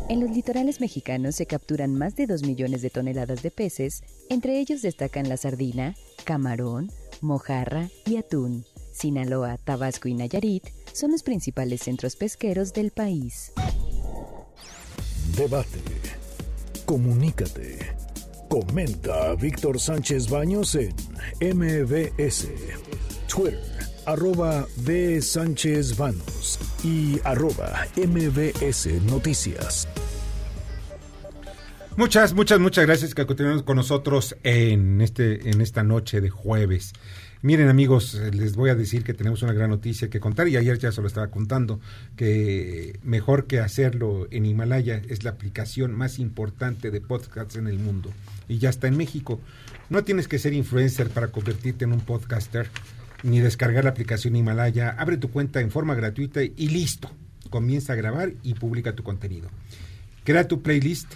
En los litorales mexicanos se capturan más de 2 millones de toneladas de peces, entre ellos destacan la sardina, camarón, mojarra y atún. Sinaloa, Tabasco y Nayarit son los principales centros pesqueros del país. Debate. Comunícate. Comenta Víctor Sánchez Baños en MBS. Twitter, arroba B. Sánchez Baños y arroba MBS Noticias. Muchas, muchas, muchas gracias que continúen con nosotros en este, en esta noche de jueves. Miren amigos, eh, les voy a decir que tenemos una gran noticia que contar y ayer ya se lo estaba contando, que mejor que hacerlo en Himalaya es la aplicación más importante de podcasts en el mundo y ya está en México. No tienes que ser influencer para convertirte en un podcaster ni descargar la aplicación Himalaya. Abre tu cuenta en forma gratuita y listo. Comienza a grabar y publica tu contenido. Crea tu playlist,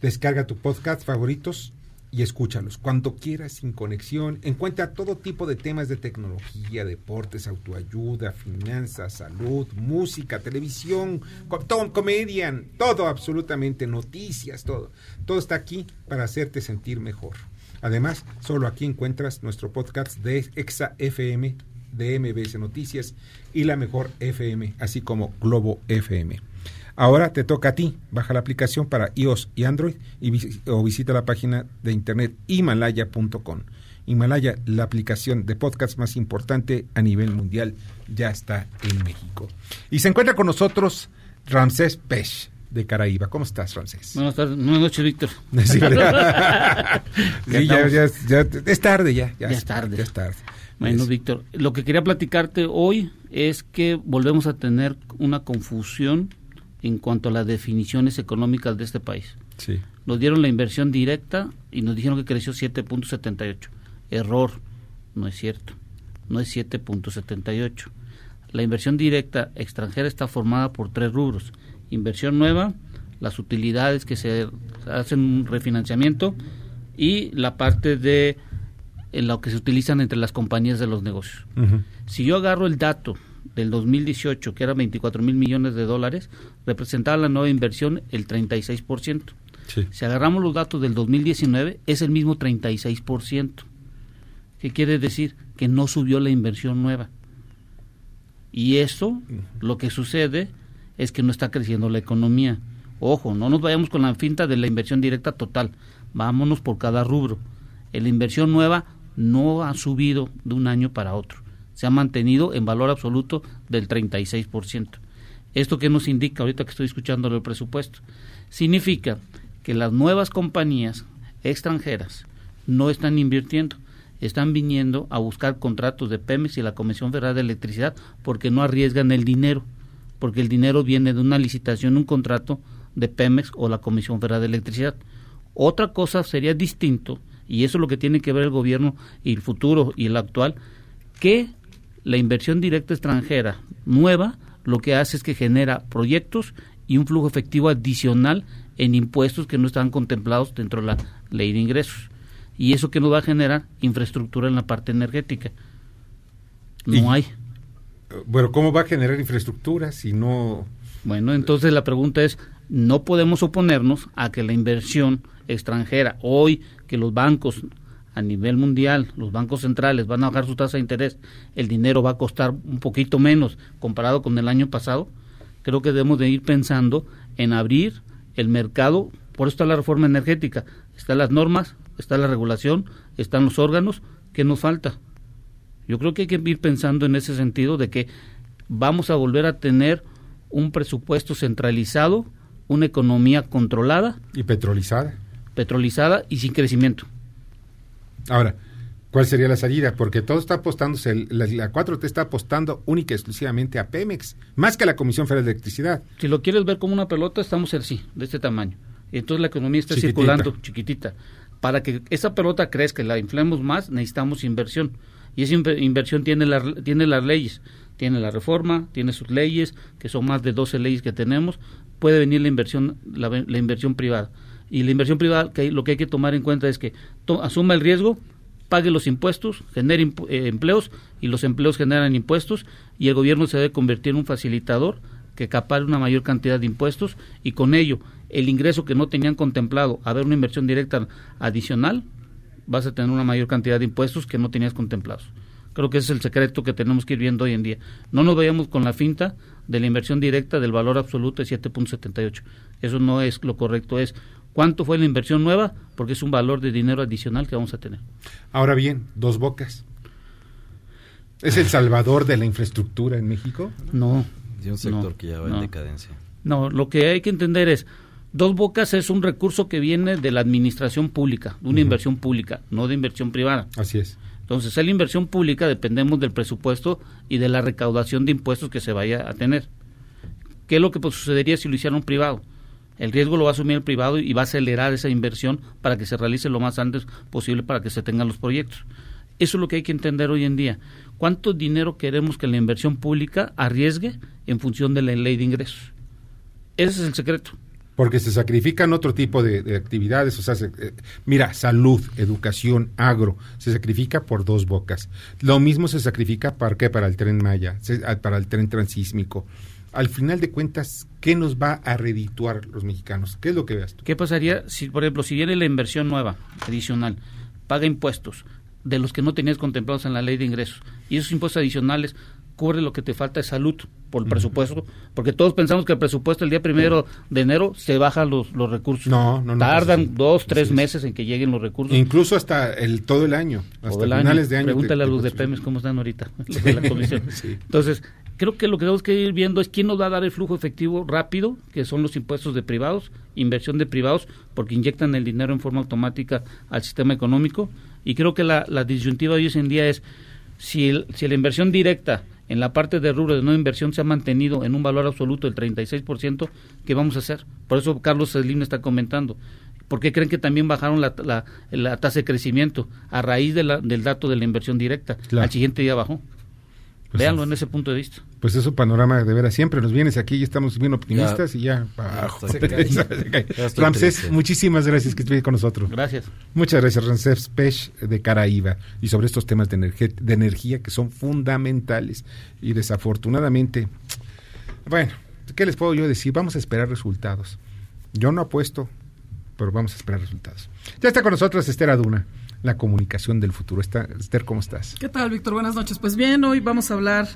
descarga tu podcast favoritos y escúchalos cuando quieras sin conexión. Encuentra todo tipo de temas de tecnología, deportes, autoayuda, finanzas, salud, música, televisión, co- todo, comedian, todo absolutamente, noticias, todo. Todo está aquí para hacerte sentir mejor. Además, solo aquí encuentras nuestro podcast de Exa FM, de MBS Noticias y la mejor FM, así como Globo FM. Ahora te toca a ti. Baja la aplicación para iOS y Android y vis- o visita la página de internet himalaya.com. Himalaya, la aplicación de podcast más importante a nivel mundial, ya está en México. Y se encuentra con nosotros Ramsés Pech de Caraíba. ¿Cómo estás, Ramsés? Buenas tardes, buenas noches, Víctor. Sí, ¿verdad? Sí, ya, ya- ya- es tarde ya. Ya es tarde. Ya es tarde. Bueno, Es- Víctor, lo que quería platicarte hoy es que volvemos a tener una confusión en cuanto a las definiciones económicas de este país. Sí. Nos dieron la inversión directa y nos dijeron que creció 7.78. Error, no es cierto. No es 7.78. La inversión directa extranjera está formada por tres rubros. Inversión nueva, las utilidades que se hacen un refinanciamiento y la parte de en lo que se utilizan entre las compañías de los negocios. Si yo agarro el dato del 2018, que era 24 mil millones de dólares, representaba la nueva inversión el 36%. Sí. Si agarramos los datos del 2019, es el mismo 36%. ¿Qué quiere decir? Que no subió la inversión nueva. Y eso, lo que sucede es que no está creciendo la economía. Ojo, no nos vayamos con la finta de la inversión directa total. Vámonos por cada rubro. La inversión nueva no ha subido de un año para otro. Se ha mantenido en valor absoluto del 36%. ¿Esto qué nos indica ahorita que estoy escuchando el presupuesto? Significa que las nuevas compañías extranjeras no están invirtiendo, están viniendo a buscar contratos de Pemex y la Comisión Federal de Electricidad porque no arriesgan el dinero, porque el dinero viene de una licitación, un contrato de Pemex o la Comisión Federal de Electricidad. Otra cosa sería distinto, y eso es lo que tiene que ver el gobierno y el futuro y el actual, que la inversión directa extranjera nueva lo que hace es que genera proyectos y un flujo efectivo adicional en impuestos que no están contemplados dentro de la ley de ingresos. Y eso que nos va a generar infraestructura en la parte energética. No Y- hay. Bueno, ¿cómo va a generar infraestructura si no... Bueno, entonces la pregunta es, no podemos oponernos a que la inversión extranjera, hoy que los bancos a nivel mundial, los bancos centrales van a bajar su tasa de interés, el dinero va a costar un poquito menos comparado con el año pasado, creo que debemos de ir pensando en abrir el mercado, por eso está la reforma energética, están las normas, está la regulación, están los órganos, ¿qué nos falta? Yo creo que hay que ir pensando en ese sentido de que vamos a volver a tener un presupuesto centralizado, una economía controlada, y petrolizada? petrolizada y sin crecimiento. Ahora, ¿cuál sería la salida? Porque todo está apostándose, la, la 4T está apostando única y exclusivamente a Pemex, más que a la Comisión Federal de Electricidad. Si lo quieres ver como una pelota, estamos así, de este tamaño. Y entonces la economía está Chiquitita. circulando, chiquitita. Para que esa pelota crezca y la inflemos más, necesitamos inversión. Y esa inver- inversión tiene, la- tiene las leyes. Tiene la reforma, tiene sus leyes, que son más de 12 leyes que tenemos. Puede venir la inversión, la, la inversión privada. Y la inversión privada, que lo que hay que tomar en cuenta es que asuma el riesgo, pague los impuestos, genere eh, empleos y los empleos generan impuestos y el gobierno se debe convertir en un facilitador que capare una mayor cantidad de impuestos y con ello el ingreso que no tenían contemplado, haber una inversión directa adicional, vas a tener una mayor cantidad de impuestos que no tenías contemplados. Creo que ese es el secreto que tenemos que ir viendo hoy en día. No nos vayamos con la finta de la inversión directa del valor absoluto de 7.78. Eso no es lo correcto, es cuánto fue la inversión nueva, porque es un valor de dinero adicional que vamos a tener. Ahora bien, dos bocas. ¿Es el salvador de la infraestructura en México? No. De un sector no, que ya va no. en decadencia. No, lo que hay que entender es, Dos Bocas es un recurso que viene de la administración pública, de una inversión pública, no de inversión privada. Así es. Entonces, en la inversión pública dependemos del presupuesto y de la recaudación de impuestos que se vaya a tener. ¿Qué es lo que pues, sucedería si lo hiciera un privado? El riesgo lo va a asumir el privado y va a acelerar esa inversión para que se realice lo más antes posible para que se tengan los proyectos. Eso es lo que hay que entender hoy en día. ¿Cuánto dinero queremos que la inversión pública arriesgue en función de la ley de ingresos? Ese es el secreto. Porque se sacrifican otro tipo de, de actividades, o sea, se- eh, mira, salud, educación, agro, se sacrifica por dos bocas. Lo mismo se sacrifica para para el tren Maya, se- ah, para el tren transísmico. Al final de cuentas, ¿qué nos va a redituar los mexicanos? ¿Qué es lo que veas tú? ¿Qué pasaría si, por ejemplo, si viene la inversión nueva, adicional, paga impuestos de los que no tenías contemplados en la ley de ingresos y esos impuestos adicionales cubre lo que te falta de salud por el presupuesto? Porque todos pensamos que el presupuesto el día primero de enero se bajan los, los recursos. No, no, no. Tardan dos, tres meses en que lleguen los recursos. Incluso hasta el todo el año, hasta el año. finales de año. Pregúntale te- a los de. Pemex cómo están ahorita, los de la comisión. Sí. Entonces, creo que lo que tenemos que ir viendo es quién nos va a dar el flujo efectivo rápido, que son los impuestos de privados, inversión de privados, porque inyectan el dinero en forma automática al sistema económico. Y creo que la, la disyuntiva de hoy en día es si, el- si la inversión directa en la parte de rubro de no inversión se ha mantenido en un valor absoluto del 36%, ¿qué vamos a hacer? Por eso Carlos Slim está comentando. ¿Por qué creen que también bajaron la, la, la tasa de crecimiento? A raíz de la- del dato de la inversión directa. Claro. Al siguiente día bajó. Pues Véanlo en ese punto de vista. Pues eso panorama de veras siempre nos vienes aquí y estamos bien optimistas y ya abajo. Ramsés, muchísimas gracias que estuviste con nosotros. Gracias. Muchas gracias, Ramsés Pech de Caraíba y sobre estos temas de, energe- de energía que son fundamentales y desafortunadamente, bueno, ¿qué les puedo yo decir? Vamos a esperar resultados. Yo no apuesto, pero vamos a esperar resultados. Ya está con nosotros Esther Aduna, la comunicación del futuro. Está, Esther, ¿cómo estás? ¿Qué tal, Víctor? Buenas noches. Pues bien, hoy vamos a hablar,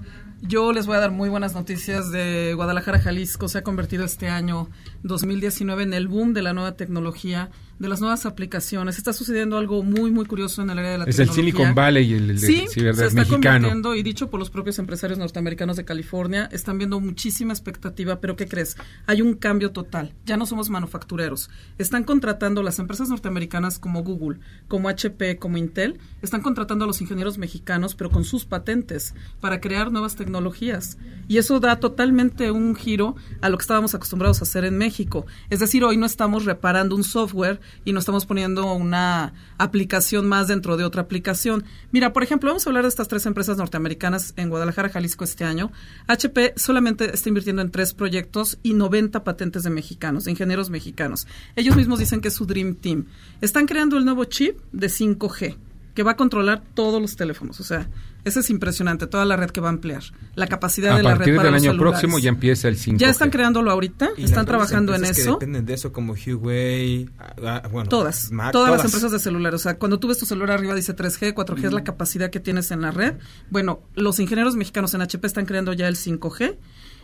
yo les voy a dar muy buenas noticias de Guadalajara, Jalisco. Se ha convertido este año 2019 en el boom de la nueva tecnología, de las nuevas aplicaciones. Está sucediendo algo muy, muy curioso en el área de la Es el tecnología. Silicon Valley y el, el Sí, se está mexicano. convirtiendo, y dicho por los propios empresarios norteamericanos de California, están viendo muchísima expectativa, pero ¿qué crees? Hay un cambio total. Ya no somos manufactureros. Están contratando las empresas norteamericanas como Google, como HP, como Intel, están contratando a los ingenieros mexicanos, pero con sus patentes, para crear nuevas tecnologías. Y eso da totalmente un giro a lo que estábamos acostumbrados a hacer en México. Es decir, hoy no estamos reparando un software y no estamos poniendo una aplicación más dentro de otra aplicación. Mira, por ejemplo, vamos a hablar de estas tres empresas norteamericanas en Guadalajara, Jalisco este año. HP solamente está invirtiendo en tres proyectos y 90 patentes de mexicanos, de ingenieros mexicanos. Ellos mismos dicen que es su Dream Team. Están creando el nuevo chip de 5G que va a controlar todos los teléfonos. O sea, eso es impresionante, toda la red que va a ampliar. La capacidad A de la red partir para del los año celulares. próximo ya empieza el 5G. Ya están creándolo ahorita, Y están trabajando en empresas que eso. dependen de eso como Huawei, ah, ah, bueno, Todas, Mac, todas, las empresas de celular. O sea, cuando tú ves tu celular arriba dice 3G, 4G es la capacidad que tienes en la red. Bueno, los ingenieros mexicanos en HP están creando ya el 5G.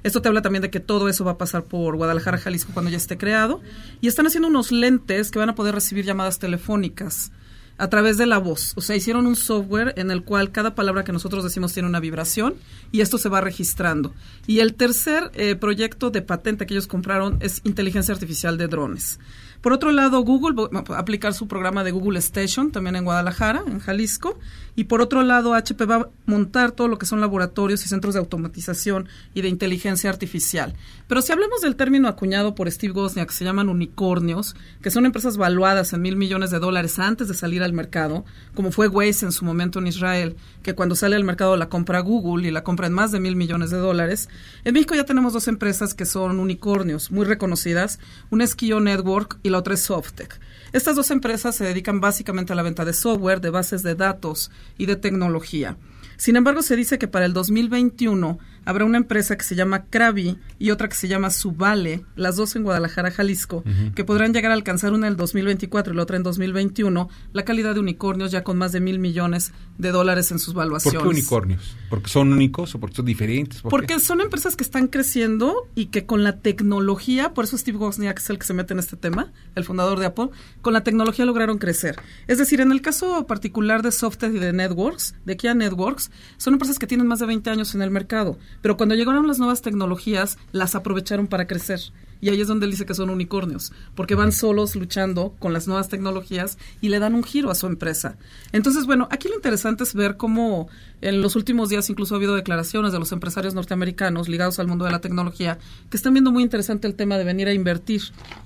Esto te habla también de que todo eso va a pasar por Guadalajara, Jalisco cuando ya esté creado. Y están haciendo unos lentes que van a poder recibir llamadas telefónicas a través de la voz. O sea, hicieron un software en el cual cada palabra que nosotros decimos tiene una vibración y esto se va registrando. Y el tercer eh, proyecto de patente que ellos compraron es inteligencia artificial de drones. Por otro lado, Google va a aplicar su programa de Google Station también en Guadalajara, en Jalisco. Y por otro lado, HP va a montar todo lo que son laboratorios y centros de automatización y de inteligencia artificial. Pero si hablamos del término acuñado por Steve Wozniak, que se llaman unicornios, que son empresas valuadas en mil millones de dólares antes de salir al mercado, como fue Waze en su momento en Israel, que cuando sale al mercado la compra Google y la compra en más de mil millones de dólares. En México ya tenemos dos empresas que son unicornios muy reconocidas, una es Kio Network y la otra es Softec. Estas dos empresas se dedican básicamente a la venta de software, de bases de datos y de tecnología. Sin embargo, se dice que para el 2021 habrá una empresa que se llama Krabi y otra que se llama Subale, las dos en Guadalajara, Jalisco, que podrán llegar a alcanzar una en el 2024 y la otra en 2021, la calidad de unicornios ya con más de mil millones de dólares en sus ¿Por valuaciones. qué unicornios? ¿Porque son únicos o porque son diferentes? ¿Por qué? Porque son empresas que están creciendo y que con la tecnología, por eso Steve Wozniak es el que se mete en este tema, el fundador de Apple, con la tecnología lograron crecer. Es decir, en el caso particular de Software y de Networks, de Kia Networks, son empresas que tienen más de 20 años en el mercado, pero cuando llegaron las nuevas tecnologías, las aprovecharon para crecer. Y ahí es donde él dice que son unicornios, porque van solos luchando con las nuevas tecnologías y le dan un giro a su empresa. Entonces, bueno, aquí lo interesante es ver cómo en los últimos días incluso ha habido declaraciones de los empresarios norteamericanos ligados al mundo de la tecnología que están viendo muy interesante el tema de venir a invertir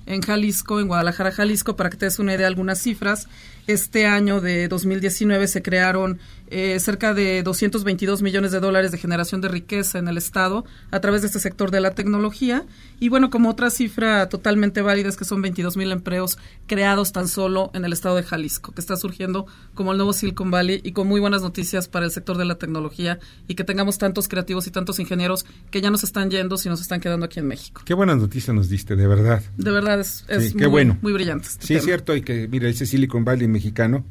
en Jalisco, en Guadalajara, Jalisco, para que te des una idea de algunas cifras. Este año de 2019 se crearon eh, cerca de 222 millones de dólares de generación de riqueza en el Estado a través de este sector de la tecnología. Y bueno, como otra cifra totalmente válida es que son 22 mil empleos creados tan solo en el Estado de Jalisco, que está surgiendo como el nuevo Silicon Valley y con muy buenas noticias para el sector de la tecnología y que tengamos tantos creativos y tantos ingenieros que ya nos están yendo si nos están quedando aquí en México. Qué buenas noticias nos diste, de verdad. De verdad es, es Sí, qué muy, bueno. muy brillante. este Sí, es tema. cierto, y que, mira, ese Silicon Valley mexicano,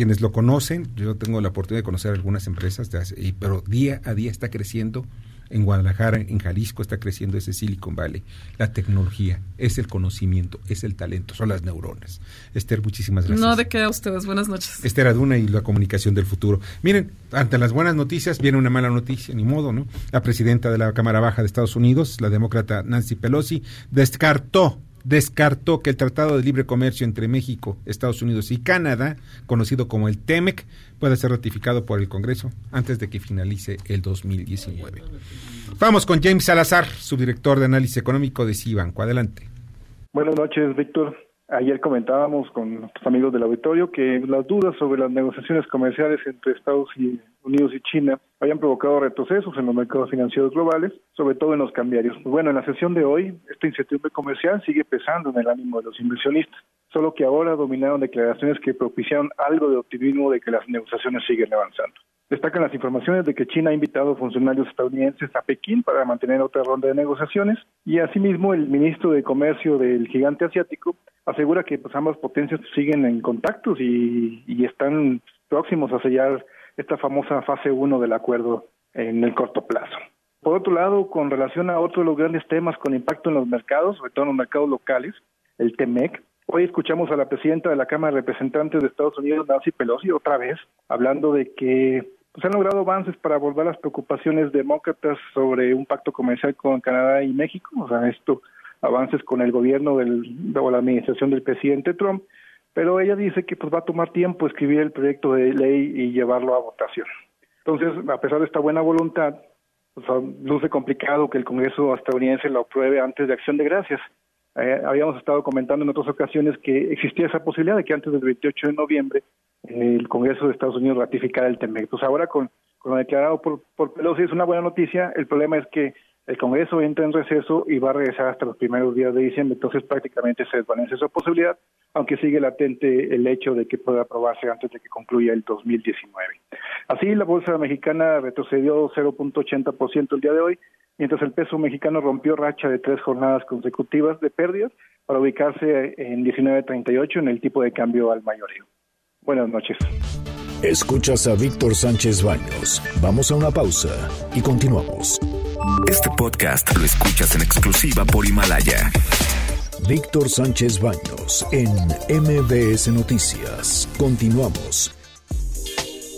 quienes lo conocen, yo tengo la oportunidad de conocer algunas empresas, de hace- y- pero día a día está creciendo en Guadalajara, en Jalisco está creciendo ese Silicon Valley. La tecnología, es el conocimiento, es el talento, son las neuronas. Esther, muchísimas gracias. No, de qué a ustedes. Buenas noches. Esther Aduna y la comunicación del futuro. Miren, ante las buenas noticias viene una mala noticia, ni modo, ¿no? La presidenta de la Cámara Baja de Estados Unidos, la demócrata Nancy Pelosi, descartó descartó que el Tratado de Libre Comercio entre México, Estados Unidos y Canadá, conocido como el TEMEC, pueda ser ratificado por el Congreso antes de que finalice el 2019. Vamos con James Salazar, subdirector de análisis económico de Cibanco. Adelante. Buenas noches, Víctor. Ayer comentábamos con nuestros amigos del auditorio que las dudas sobre las negociaciones comerciales entre Estados Unidos y China habían provocado retrocesos en los mercados financieros globales, sobre todo en los cambiarios. Pues bueno, en la sesión de hoy, esta incertidumbre comercial sigue pesando en el ánimo de los inversionistas, solo que ahora dominaron declaraciones que propiciaron algo de optimismo de que las negociaciones siguen avanzando. Destacan las informaciones de que China ha invitado funcionarios estadounidenses a Pekín para mantener otra ronda de negociaciones y asimismo el ministro de Comercio del gigante asiático asegura que pues, ambas potencias siguen en contactos y, y están próximos a sellar esta famosa fase 1 del acuerdo en el corto plazo. Por otro lado, con relación a otro de los grandes temas con impacto en los mercados, sobre todo en los mercados locales, el TEMEC, Hoy escuchamos a la presidenta de la Cámara de Representantes de Estados Unidos, Nancy Pelosi, otra vez, hablando de que pues, han logrado avances para abordar las preocupaciones demócratas sobre un pacto comercial con Canadá y México, o sea, esto, avances con el gobierno del, o la administración del presidente Trump, pero ella dice que pues va a tomar tiempo escribir el proyecto de ley y llevarlo a votación. Entonces, a pesar de esta buena voluntad, pues, luce complicado que el Congreso estadounidense lo apruebe antes de Acción de Gracias. Eh, habíamos estado comentando en otras ocasiones que existía esa posibilidad de que antes del 28 de noviembre eh, el Congreso de Estados Unidos ratificara el TEMEC. Pues ahora con, con lo declarado por, por Pelosi es una buena noticia. El problema es que el Congreso entra en receso y va a regresar hasta los primeros días de diciembre, entonces prácticamente se desvanece esa posibilidad, aunque sigue latente el hecho de que pueda aprobarse antes de que concluya el 2019. Así, la bolsa mexicana retrocedió 0.80% el día de hoy, mientras el peso mexicano rompió racha de tres jornadas consecutivas de pérdidas para ubicarse en 19.38 en el tipo de cambio al mayoreo. Buenas noches. Escuchas a Víctor Sánchez Baños. Vamos a una pausa y continuamos. Este podcast lo escuchas en exclusiva por Himalaya. Víctor Sánchez Baños en MBS Noticias. Continuamos.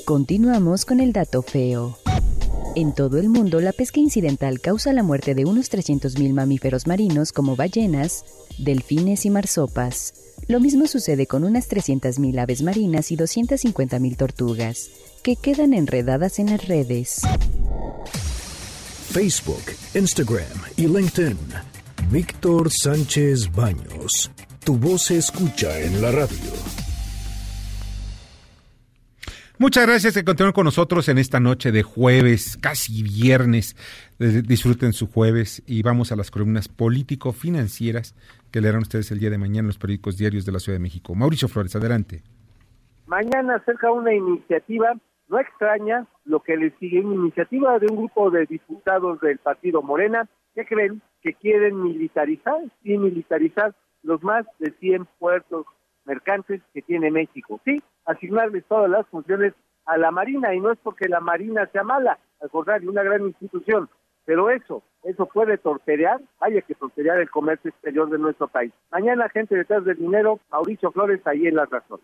Continuamos con el dato feo. En todo el mundo, la pesca incidental causa la muerte de unos 300.000 mamíferos marinos como ballenas, delfines y marsopas. Lo mismo sucede con unas 300.000 aves marinas y 250.000 tortugas, que quedan enredadas en las redes. Facebook, Instagram y LinkedIn. Víctor Sánchez Baños. Tu voz se escucha en la radio. Muchas gracias que continúen con nosotros en esta noche de jueves, casi viernes. Eh, Disfruten su jueves y vamos a las columnas político-financieras que leerán ustedes el día de mañana en los periódicos diarios de la Ciudad de México. Mauricio Flores, adelante. Mañana acerca una iniciativa no extraña lo que le sigue, una iniciativa de un grupo de diputados del partido Morena que creen que quieren militarizar y militarizar los más de 100 puertos mercantes que tiene México. Sí, asignarles todas las funciones a la Marina y no es porque la Marina sea mala, al contrario, una gran institución, pero eso, eso puede torpedear, vaya que torpedear el comercio exterior de nuestro país. Mañana, gente detrás del dinero, Mauricio Flores, ahí en la razón.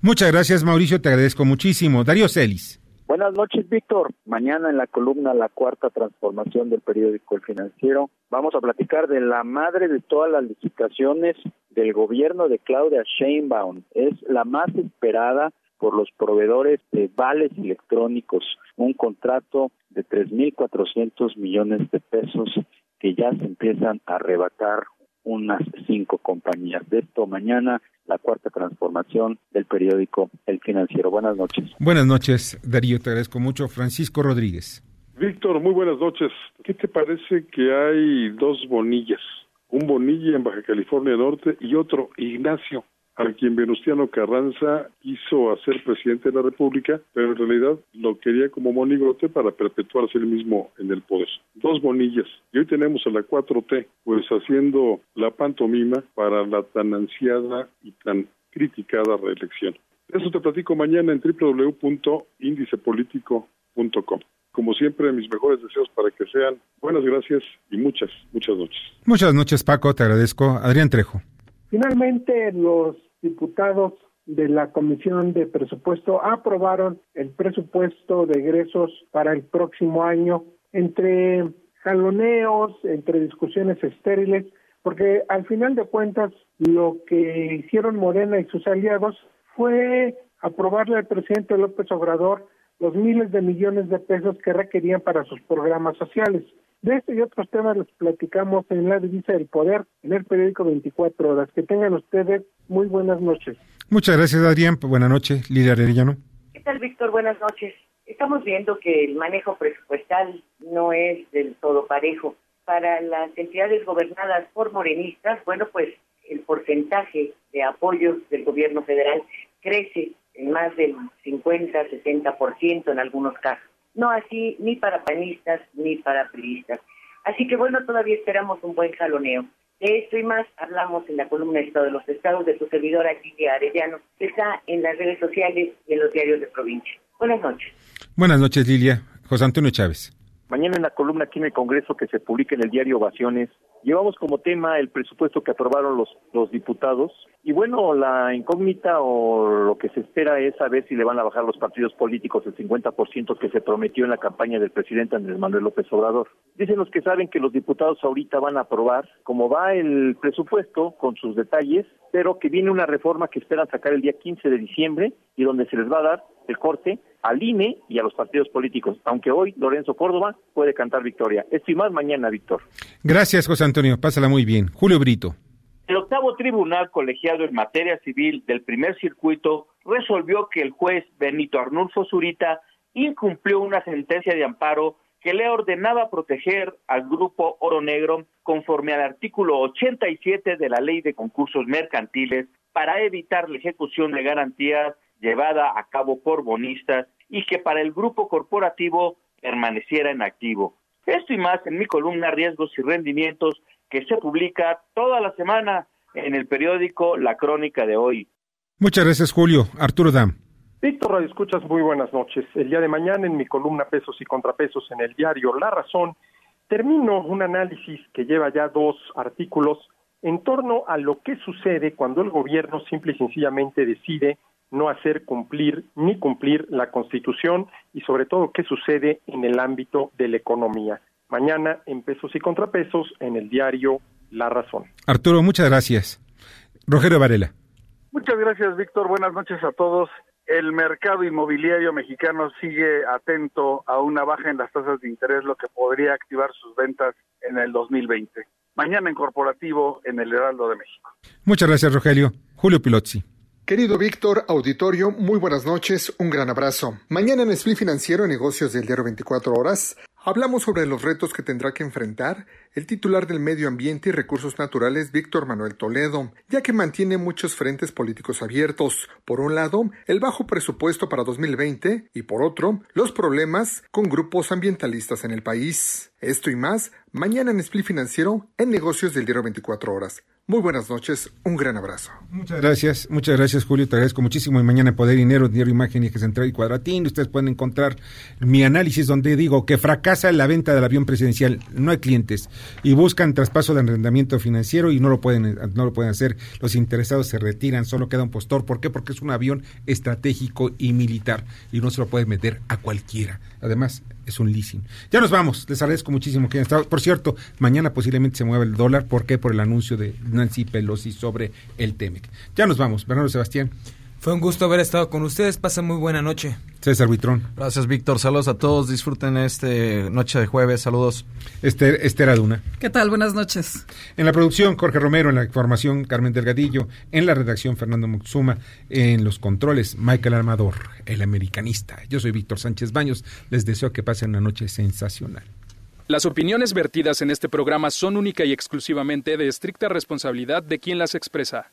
Muchas gracias, Mauricio, te agradezco muchísimo. Darío Celis. Buenas noches, Víctor. Mañana en la columna La Cuarta Transformación del periódico El Financiero vamos a platicar de la madre de todas las licitaciones del gobierno de Claudia Sheinbaum. Es la más esperada por los proveedores de vales electrónicos, un contrato de 3.400 millones de pesos que ya se empiezan a arrebatar unas cinco compañías. De esto mañana la cuarta transformación del periódico El Financiero. Buenas noches. Buenas noches, Darío, te agradezco mucho. Francisco Rodríguez. Víctor, muy buenas noches. ¿Qué te parece que hay dos bonillas? Un bonilla en Baja California Norte y otro, Ignacio, a quien Venustiano Carranza hizo hacer presidente de la República, pero en realidad lo quería como monigote para perpetuarse él mismo en el poder. Dos bonillas. Y hoy tenemos a la 4T, pues haciendo la pantomima para la tan ansiada y tan criticada reelección. Eso te platico mañana en www.indicepolitico.com. Como siempre, mis mejores deseos para que sean buenas gracias y muchas, muchas noches. Muchas noches, Paco, te agradezco. Adrián Trejo. Finalmente, los diputados de la Comisión de Presupuesto aprobaron el presupuesto de egresos para el próximo año entre jaloneos, entre discusiones estériles, porque al final de cuentas lo que hicieron Morena y sus aliados fue aprobarle al presidente López Obrador los miles de millones de pesos que requerían para sus programas sociales. De este y otros temas les platicamos en la divisa del poder, en el periódico 24 horas. Que tengan ustedes muy buenas noches. Muchas gracias, Adrián. Buenas noches, Lidia Arellano. ¿Qué tal, Víctor? Buenas noches. Estamos viendo que el manejo presupuestal no es del todo parejo. Para las entidades gobernadas por morenistas, bueno, pues el porcentaje de apoyos del gobierno federal crece en más del 50, 60% en algunos casos. No así ni para panistas ni para priistas. Así que bueno, todavía esperamos un buen jaloneo. De esto y más hablamos en la columna Estado de los Estados de su servidora Lidia Arellano, que está en las redes sociales y en los diarios de provincia. Buenas noches. Buenas noches, Lilia. José Antonio Chávez. Mañana en la columna aquí en el Congreso que se publica en el diario Ovaciones, llevamos como tema el presupuesto que aprobaron los, los diputados. Y bueno, la incógnita o lo que se espera es saber si le van a bajar los partidos políticos el 50% que se prometió en la campaña del presidente Andrés Manuel López Obrador. Dicen los que saben que los diputados ahorita van a aprobar como va el presupuesto con sus detalles, pero que viene una reforma que esperan sacar el día 15 de diciembre y donde se les va a dar el corte al INE y a los partidos políticos, aunque hoy Lorenzo Córdoba puede cantar victoria. Esto y más mañana, Víctor. Gracias, José Antonio. Pásala muy bien. Julio Brito. El octavo tribunal colegiado en materia civil del primer circuito resolvió que el juez Benito Arnulfo Zurita incumplió una sentencia de amparo que le ordenaba proteger al grupo Oro Negro conforme al artículo 87 de la Ley de Concursos Mercantiles para evitar la ejecución de garantías llevada a cabo por bonistas y que para el grupo corporativo permaneciera en activo. Esto y más en mi columna Riesgos y Rendimientos que se publica toda la semana en el periódico La Crónica de hoy. Muchas gracias, Julio. Arturo Dam. Víctor Radio Escuchas, muy buenas noches. El día de mañana en mi columna Pesos y Contrapesos en el diario La Razón, termino un análisis que lleva ya dos artículos en torno a lo que sucede cuando el gobierno simple y sencillamente decide no hacer cumplir ni cumplir la Constitución y sobre todo qué sucede en el ámbito de la economía. Mañana en pesos y contrapesos en el diario La Razón. Arturo, muchas gracias. Rogelio Varela. Muchas gracias, Víctor. Buenas noches a todos. El mercado inmobiliario mexicano sigue atento a una baja en las tasas de interés, lo que podría activar sus ventas en el 2020. Mañana en corporativo en el Heraldo de México. Muchas gracias, Rogelio. Julio Pilotzi. Querido Víctor, auditorio, muy buenas noches, un gran abrazo. Mañana en Split Financiero, negocios del diario 24 horas, hablamos sobre los retos que tendrá que enfrentar el titular del Medio Ambiente y Recursos Naturales, Víctor Manuel Toledo, ya que mantiene muchos frentes políticos abiertos. Por un lado, el bajo presupuesto para 2020 y por otro, los problemas con grupos ambientalistas en el país. Esto y más, mañana en Split Financiero, en negocios del diario 24 horas. Muy buenas noches, un gran abrazo. Muchas gracias, muchas gracias Julio, te agradezco muchísimo. Y mañana Poder Dinero, Dinero, Imagen y Eje Central y Cuadratín, ustedes pueden encontrar mi análisis donde digo que fracasa la venta del avión presidencial, no hay clientes y buscan traspaso de arrendamiento financiero y no lo pueden no lo pueden hacer. Los interesados se retiran, solo queda un postor. ¿Por qué? Porque es un avión estratégico y militar y no se lo puede meter a cualquiera. Además, es un leasing. Ya nos vamos, les agradezco muchísimo que hayan estado. Por cierto, mañana posiblemente se mueva el dólar, ¿por qué? Por el anuncio de Nancy Pelosi sobre el TEMEC. Ya nos vamos, Bernardo Sebastián. Fue un gusto haber estado con ustedes, pasen muy buena noche. César Buitrón. Gracias, Víctor. Saludos a todos. Disfruten este noche de jueves. Saludos. Esther, Esther Aduna. ¿Qué tal? Buenas noches. En la producción, Jorge Romero. En la información, Carmen Delgadillo. En la redacción, Fernando Muxuma. En los controles, Michael Armador, el americanista. Yo soy Víctor Sánchez Baños. Les deseo que pasen una noche sensacional. Las opiniones vertidas en este programa son única y exclusivamente de estricta responsabilidad de quien las expresa.